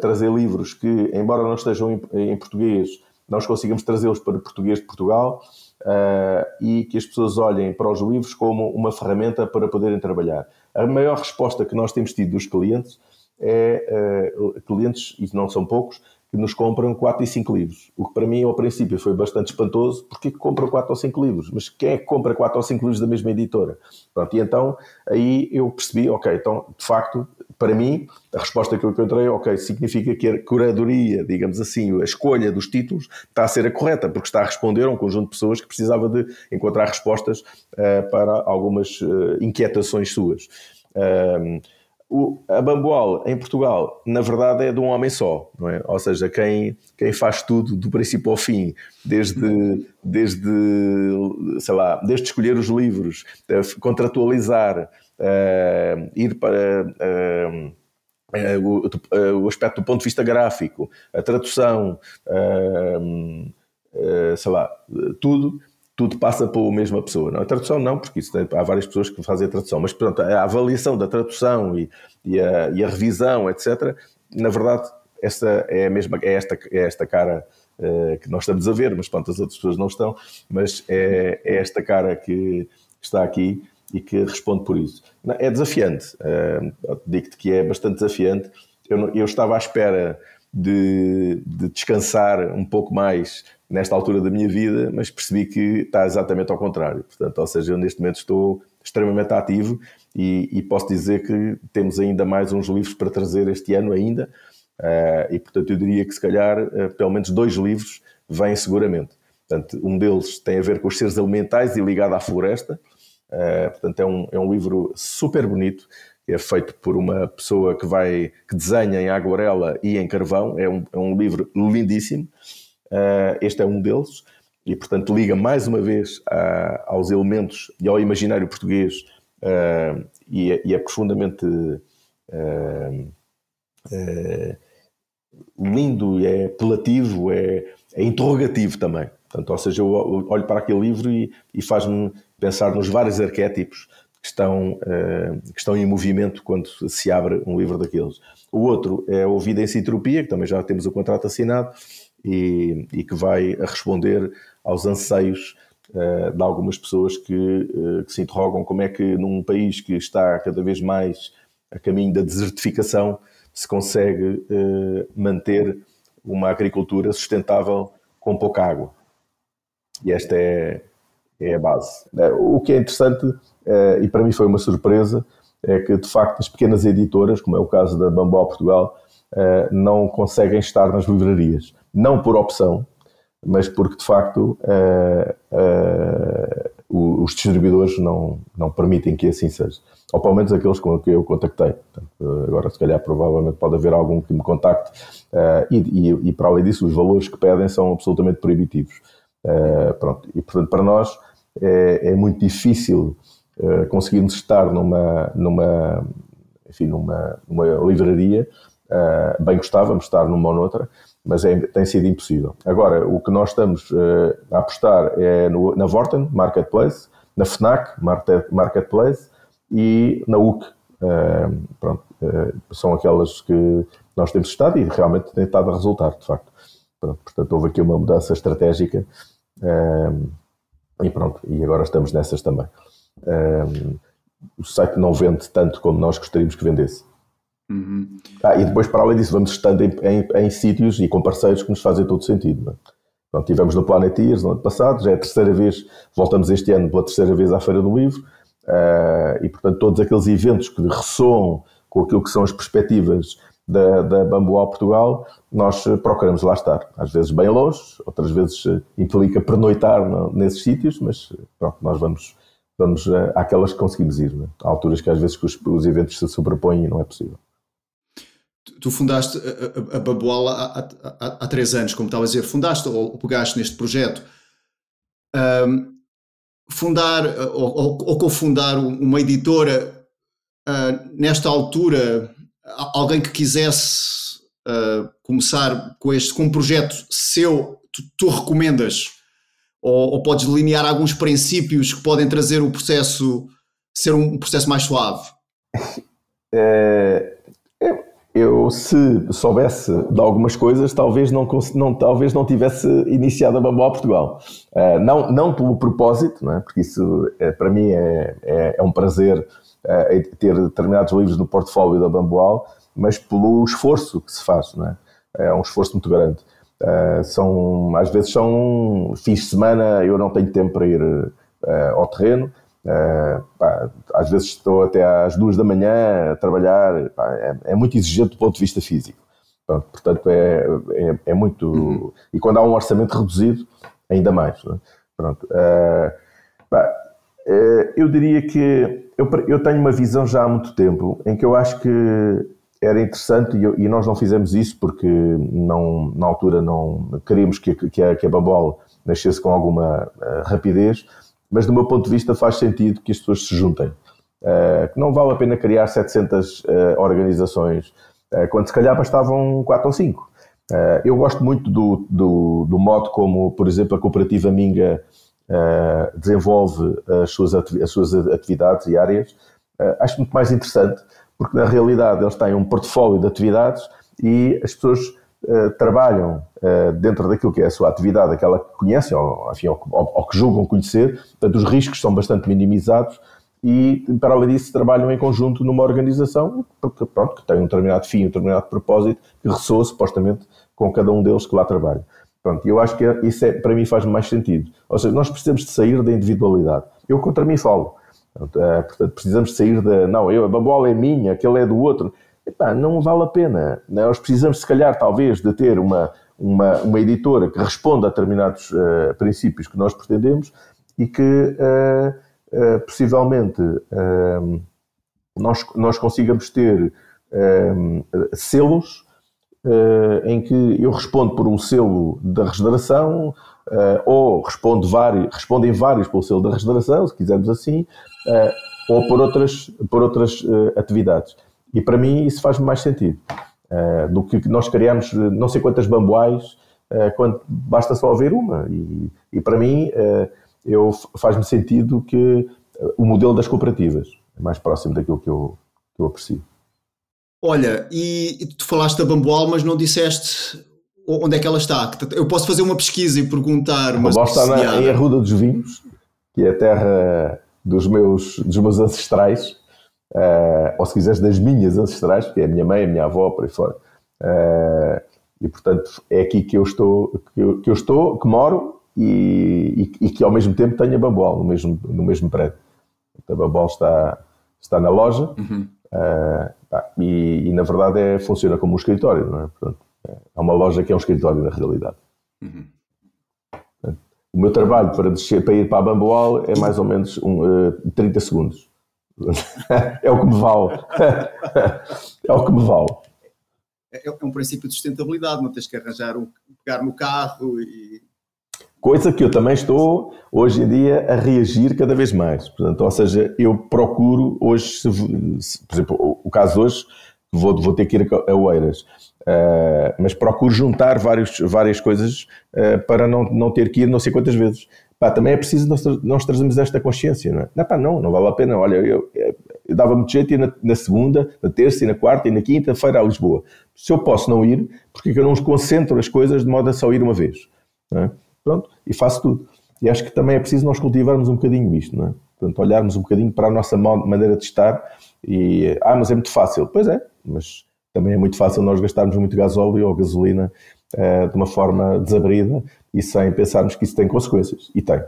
trazer livros que, embora não estejam em, em português, nós conseguimos trazê-los para português de Portugal, uh, e que as pessoas olhem para os livros como uma ferramenta para poderem trabalhar. A maior resposta que nós temos tido dos clientes é uh, clientes, e não são poucos, que nos compram 4 e 5 livros. O que para mim, ao princípio, foi bastante espantoso. Porquê que compram 4 ou 5 livros? Mas quem é que compra 4 ou 5 livros da mesma editora? Pronto, e então aí eu percebi, ok, então de facto, para mim, a resposta que eu encontrei, ok, significa que a curadoria, digamos assim, a escolha dos títulos está a ser a correta, porque está a responder a um conjunto de pessoas que precisava de encontrar respostas uh, para algumas uh, inquietações suas. O, a Bamboal em Portugal, na verdade, é de um homem só, não é? Ou seja, quem, quem faz tudo do princípio ao fim, desde, desde, sei lá, desde escolher os livros, contratualizar, uh, ir para. Uh, o, aspecto do ponto de vista gráfico, a tradução, sei lá, tudo, tudo passa pela mesma pessoa. Não, a tradução não, porque isso, há várias pessoas que fazem a tradução, mas pronto, a avaliação da tradução e, e, a, e a, revisão, etc., na verdade, essa é a mesma, é esta, é esta cara uh, que nós estamos a ver, mas pronto, as outras pessoas não estão, mas é, é esta cara que está aqui e que responde por isso. É desafiante, uh, digo-te que é bastante desafiante. Eu, eu estava à espera de, de descansar um pouco mais nesta altura da minha vida, mas percebi que está exatamente ao contrário. Portanto, ou seja, eu neste momento estou extremamente ativo e, e posso dizer que temos ainda mais uns livros para trazer este ano ainda, uh, e portanto eu diria que se calhar uh, pelo menos dois livros vêm seguramente. Portanto, um deles tem a ver com os seres elementais e ligado à floresta, uh, portanto é um, é um livro super bonito, é feito por uma pessoa que vai que desenha em aguarela e em carvão, é um, é um livro lindíssimo. Uh, este é um deles e, portanto, liga mais uma vez uh, aos elementos e ao imaginário português uh, e, é, e, é, profundamente lindo, é apelativo, é, é, interrogativo também. Portanto, ou seja, eu olho para aquele livro e, e faz-me pensar nos vários arquétipos que estão, que estão em movimento quando se abre um livro daqueles. O outro é o Vida em Sintropia, que também já temos o contrato assinado, e, e que vai responder aos anseios uh, de algumas pessoas que, uh, que, se interrogam como é que num país que está cada vez mais a caminho da desertificação se consegue uh, manter uma agricultura sustentável com pouca água. E esta é, é a base. O que é interessante, e para mim foi uma surpresa, é que de facto as pequenas editoras, como é o caso da Bambó Portugal, não conseguem estar nas livrarias não por opção, mas porque de facto uh, uh, os distribuidores não, não permitem que assim seja. Ou pelo menos aqueles com que eu contactei. Portanto, agora, se calhar, provavelmente pode haver algum que me contacte. E, e, e, para além disso, os valores que pedem são absolutamente proibitivos. pronto. E, portanto, para nós é, é muito difícil conseguirmos estar numa, numa, enfim, numa, numa livraria. Bem gostávamos estar numa ou noutra, mas é, tem sido impossível. Agora, o que nós estamos uh, a apostar é no, na Vorten Marketplace, na FNAC Marketplace e na UC. Uh, pronto, uh, são aquelas que nós temos estado e realmente tem estado a resultar, de facto. Pronto, portanto, houve aqui uma mudança estratégica e pronto, e agora estamos nessas também. o site não vende tanto como nós gostaríamos que vendesse. Uhum. Ah, e depois, para além disso, vamos estando em, em, em, sítios e com parceiros que nos fazem todo sentido. É? Então, tivemos no Planeteers no ano passado, já é a terceira vez, voltamos este ano pela terceira vez à Feira do Livro, uh, e portanto, todos aqueles eventos que ressoam com aquilo que são as perspectivas da, da Bambual Portugal, nós procuramos lá estar. Às vezes bem longe, outras vezes eh, implica pernoitar nesses sítios, mas pronto, nós vamos, vamos àquelas que conseguimos ir. É? Há alturas que às vezes que os, os eventos se sobrepõem e não é possível tu fundaste a, a, a Baboala há, há, há, três anos, como estava a dizer, fundaste ou, pegaste neste projeto. Um, fundar ou, ou, ou, cofundar uma editora uh, nesta altura, alguém que quisesse uh, começar com este com um projeto seu, tu, tu recomendas ou, ou, podes delinear alguns princípios que podem trazer o processo ser um processo mais suave? É, eu, se soubesse de algumas coisas, talvez não, não, talvez não tivesse iniciado a Bamboa Portugal. Uh, não, não pelo propósito, não é? porque isso é, para mim é, é, é um prazer uh, ter determinados livros no portfólio da Bamboal, mas pelo esforço que se faz. Não é? é um esforço muito grande. Uh, são, às vezes são fins de semana, eu não tenho tempo para ir ao terreno, Uh, pá, às vezes estou até às duas da manhã a trabalhar, pá, é, é, muito exigente do ponto de vista físico. Pronto, portanto, é, é, é muito. Uhum. E quando há um orçamento reduzido, ainda mais. Né? Pronto, uh, pá, Eh, eu diria que eu, eu tenho uma visão já há muito tempo em que eu acho que era interessante e, eu, e, nós não fizemos isso porque não, na altura não queríamos que, que, a, que a Bambol nascesse com alguma uh, rapidez, mas do meu ponto de vista faz sentido que as pessoas se juntem. Uh, que não vale a pena criar 700 uh, organizações, quando se calhar bastavam 4 ou 5. eu gosto muito do, do, do, modo como, por exemplo, a cooperativa Minga desenvolve as suas, as suas atividades e áreas. acho muito mais interessante porque na realidade eles têm um portfólio de atividades e as pessoas uh, trabalham uh, dentro daquilo que é a sua atividade, aquela que conhecem ou, enfim, ou, ou, ou, que julgam conhecer, portanto os riscos são bastante minimizados e, para além disso, trabalham em conjunto numa organização porque, pronto, que tem um determinado fim, um determinado propósito que ressoa supostamente com cada um deles que lá trabalha. Pronto, eu acho que é, isso é, para mim faz mais sentido. Ou seja, nós precisamos de sair da individualidade. Eu contra mim falo. Eh, portanto, precisamos sair da. Não, eu, a bola é minha, aquele é do outro. Epá, não vale a pena. Nós precisamos, se calhar, talvez, de ter uma, uma, uma editora que responda a determinados uh, princípios que nós pretendemos e que, uh, uh, possivelmente, nós, nós consigamos ter selos em que eu respondo por um selo da regeneração, ou respondo vários, respondem vários pelo selo da regeneração, se quisermos assim, uh, ou por outras, por outras uh, atividades. E para mim isso faz mais sentido uh, do que nós criamos não sei quantas bamboais quando basta só haver uma. E, e para mim eu faz-me sentido que o modelo das cooperativas é mais próximo daquilo que eu, que eu aprecio. Olha, e, e tu falaste da bamboal, mas não disseste onde é que ela está. Eu posso fazer uma pesquisa e perguntar. A bamboal está na, em Arruda dos Vinhos, que é a terra dos meus, dos meus ancestrais, uh, ou se quiseres, das minhas ancestrais, porque é a minha mãe, a minha avó, por aí fora. Uh, e portanto é aqui que eu estou, que eu, que eu estou, que moro e, e, e, que ao mesmo tempo tenho a Bambol no mesmo, no mesmo prédio. A Bambol está, está na loja uhum. uh, e, e, na verdade é, funciona como um escritório, não é? Portanto, é uma loja que é um escritório na realidade. Uhum. O meu trabalho para, descer, para ir para a Bamboal é mais ou menos um, uh, eh, 30 segundos. é o que me vale. é o que me vale. É, é, um princípio de sustentabilidade, não tens que arranjar um, pegar no carro e. Coisa que eu também estou, hoje em dia, a reagir cada vez mais. Portanto, ou seja, eu procuro hoje, se, por exemplo, o caso hoje, vou, vou ter que ir a Oeiras. Uh, mas procuro juntar vários, várias coisas uh, para não, não ter que ir não sei quantas vezes. Pá, também é preciso nós, nós trazermos esta consciência, não é? Não, pá, não, não vale a pena. Olha, eu, eu dava-me jeito ir na, na, segunda, na terça e na quarta e na quinta-feira a Lisboa. Se eu posso não ir, porque é eu não concentro as coisas de modo a só ir uma vez? É? Pronto, e faço tudo. E acho que também é preciso nós cultivarmos um bocadinho isto, não é? Portanto, olharmos um bocadinho para a nossa maneira de estar e, ah, mas é muito fácil. Pois é, mas também é muito fácil nós gastarmos muito gasóleo ou gasolina uh, de uma forma desabrida e sem pensarmos que isso tem consequências. E tem.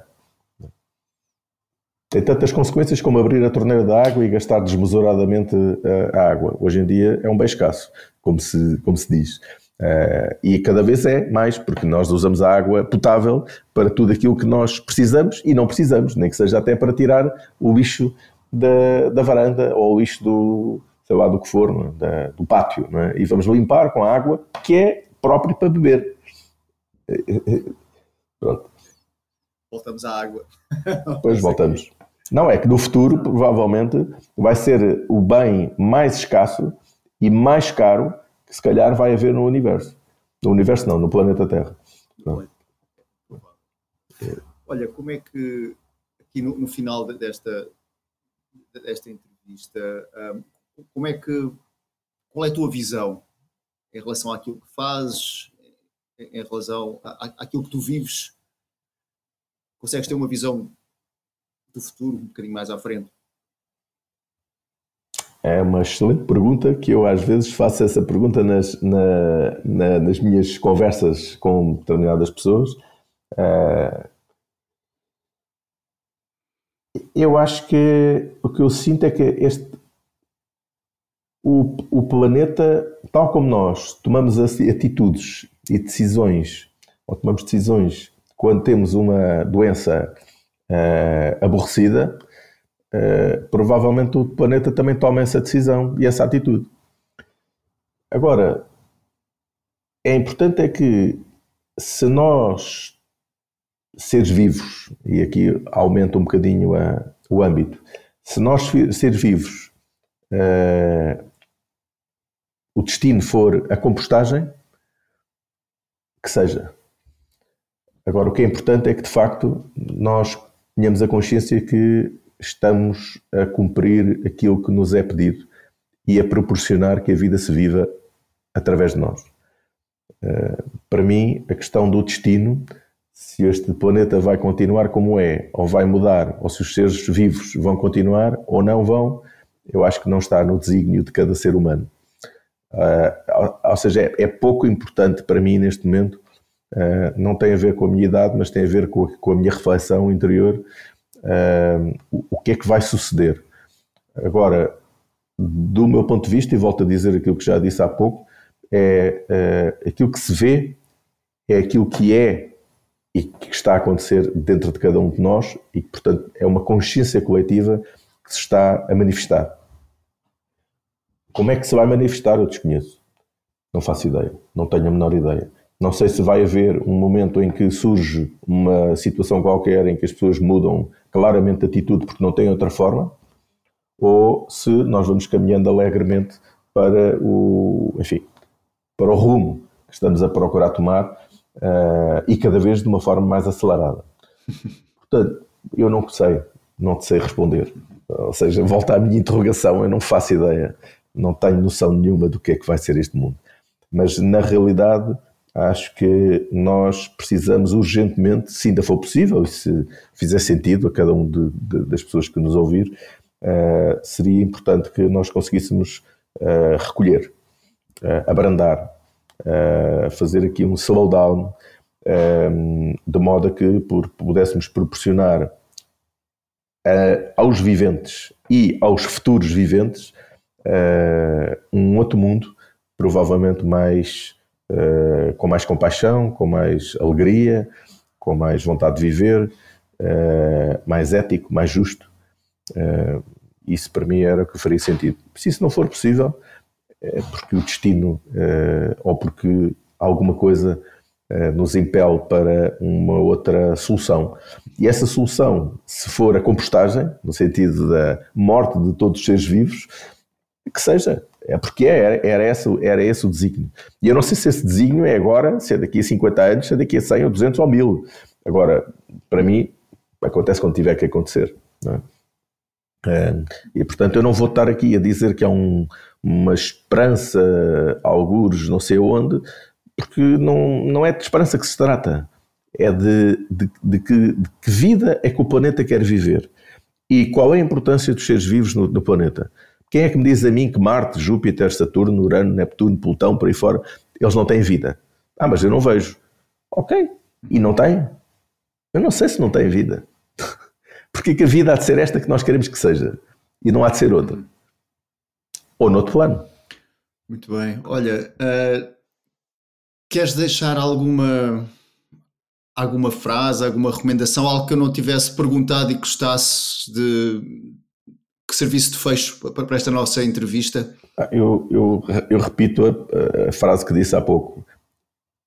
Tem tantas consequências como abrir a torneira da água e gastar desmesuradamente uh, a água. Hoje em dia é um bem escasso, como se, como se diz. Uh, e cada vez é mais, porque nós usamos a água potável para tudo aquilo que nós precisamos e não precisamos, nem que seja até para tirar o lixo da, da varanda ou o lixo do, sei lá do que for, é? da, do pátio, é? e vamos limpar com a água que é própria para beber. Pronto. Voltamos à água. Depois voltamos. Não, é que no futuro, provavelmente, vai ser o bem mais escasso e mais caro que se calhar vai haver no universo. No universo não, no planeta Terra. Não. Olha, como é que aqui no, no final desta, desta entrevista, um, como é que qual é a tua visão em relação àquilo que fazes, em relação à, àquilo que tu vives? Consegues ter uma visão do futuro um bocadinho mais à frente? É uma excelente pergunta que eu às vezes faço essa pergunta nas, na, na, nas minhas conversas com determinadas pessoas. Uh, eu acho que o que eu sinto é que este, o, o planeta, tal como nós tomamos atitudes e decisões, ou tomamos decisões quando temos uma doença uh, aborrecida, uh, provavelmente o planeta também toma essa decisão e essa atitude. Agora, é importante é que se nós, seres vivos, e aqui aumenta um bocadinho a, o âmbito, se nós, seres vivos, uh, o destino for a compostagem, que seja. Agora, o que é importante é que, de facto, nós tenhamos a consciência que estamos a cumprir aquilo que nos é pedido e a proporcionar que a vida se viva através de nós. Uh, para mim, a questão do destino, se este planeta vai continuar como é, ou vai mudar, ou se os seres vivos vão continuar ou não vão, eu acho que não está no desígnio de cada ser humano. Uh, ou, seja, é, é, pouco importante para mim neste momento, uh, não tem a ver com a minha idade, mas tem a ver com a, com a minha reflexão interior, o, o que é que vai suceder. Agora, do meu ponto de vista, e volto a dizer aquilo que já disse há pouco, é, aquilo que se vê, é aquilo que é e que está a acontecer dentro de cada um de nós e portanto, é uma consciência coletiva que se está a manifestar. Como é que se vai manifestar? Eu desconheço. Não faço ideia. Não tenho a menor ideia. Não sei se vai haver um momento em que surge uma situação qualquer em que as pessoas mudam claramente de atitude porque não têm outra forma, ou se nós vamos caminhando alegremente para o, enfim, para o rumo que estamos a procurar tomar uh, e cada vez de uma forma mais acelerada. Portanto, eu não sei, não te sei responder. Ou seja, volta à minha interrogação, eu não faço ideia, não tenho noção nenhuma do que é que vai ser este mundo. Mas na realidade, acho que nós precisamos urgentemente, se ainda for possível, e se fizer sentido a cada um de, de, das pessoas que nos ouvir, uh, seria importante que nós conseguíssemos uh, recolher uh, abrandar, fazer aqui um slowdown, um, de modo a que por, pudéssemos proporcionar aos viventes e aos futuros viventes um outro mundo, provavelmente mais com mais compaixão, com mais alegria, com mais vontade de viver, mais ético, mais justo. isso para mim era o que faria sentido. Se isso não for possível, é porque o destino eh, ou porque alguma coisa eh, nos impele para uma outra solução. E essa solução, se for a compostagem, no sentido da morte de todos os seres vivos, que seja. É porque era, era, esse, era esse o desígnio. E eu não sei se esse desígnio é agora, se é daqui a 50 anos, se é daqui a 100 ou 200 ou 1000. Agora, para mim, acontece quando tiver que acontecer. É? É, e portanto, eu não vou estar aqui a dizer que há um, uma esperança, algures, não sei onde, porque não, não é de esperança que se trata. É de, de, de, que, de que vida é que o planeta quer viver e qual é a importância dos seres vivos no, no, planeta. Quem é que me diz a mim que Marte, Júpiter, Saturno, Urano, Neptuno, Plutão, por aí fora, eles não têm vida? Ah, mas eu não vejo. Ok. E não têm? Eu não sei se não têm vida. Porque que a vida há de ser esta que nós queremos que seja e não há de ser outra ou noutro plano. Muito bem. Olha, uh, queres deixar alguma alguma frase, alguma recomendação, algo que eu não tivesse perguntado e gostasse de que serviço de fecho para esta nossa entrevista? Ah, eu, eu, eu repito a, a, frase que disse há pouco,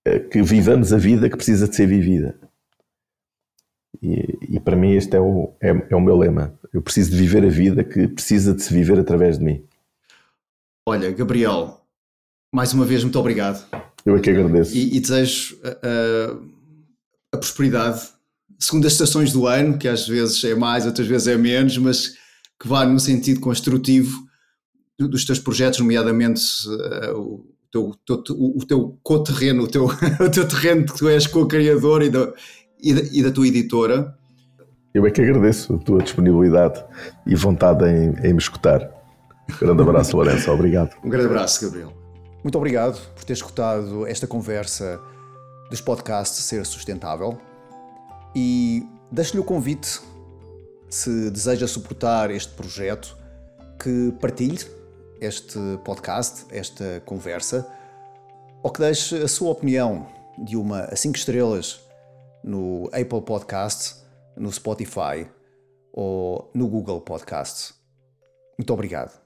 eh, que vivamos a vida que precisa de ser vivida. E, e para mim este é o, é, é o meu lema. Eu preciso de viver a vida que precisa de se viver através de mim. Olha, Gabriel, mais uma vez, muito obrigado. Eu é que agradeço. E, e desejo a prosperidade, segundo as estações do ano, que às vezes é mais, outras vezes é menos, mas que vá num sentido construtivo dos teus projetos, nomeadamente uh, o, teu, teu, o teu co-terreno, o teu, o teu terreno que tu és co-criador e da, e, da, e da tua editora. Eu é que agradeço a tua disponibilidade e vontade em, em me escutar. Um grande abraço, Lourenço. Obrigado. Um grande abraço, Gabriel. Muito obrigado por ter escutado esta conversa dos podcasts Ser Sustentável. E deixo-lhe o convite, se deseja suportar este projeto, que partilhe este podcast, esta conversa, ou que deixe a sua opinião de uma a 5 estrelas no Apple Podcast no Spotify ou no Google Podcasts. Muito obrigado.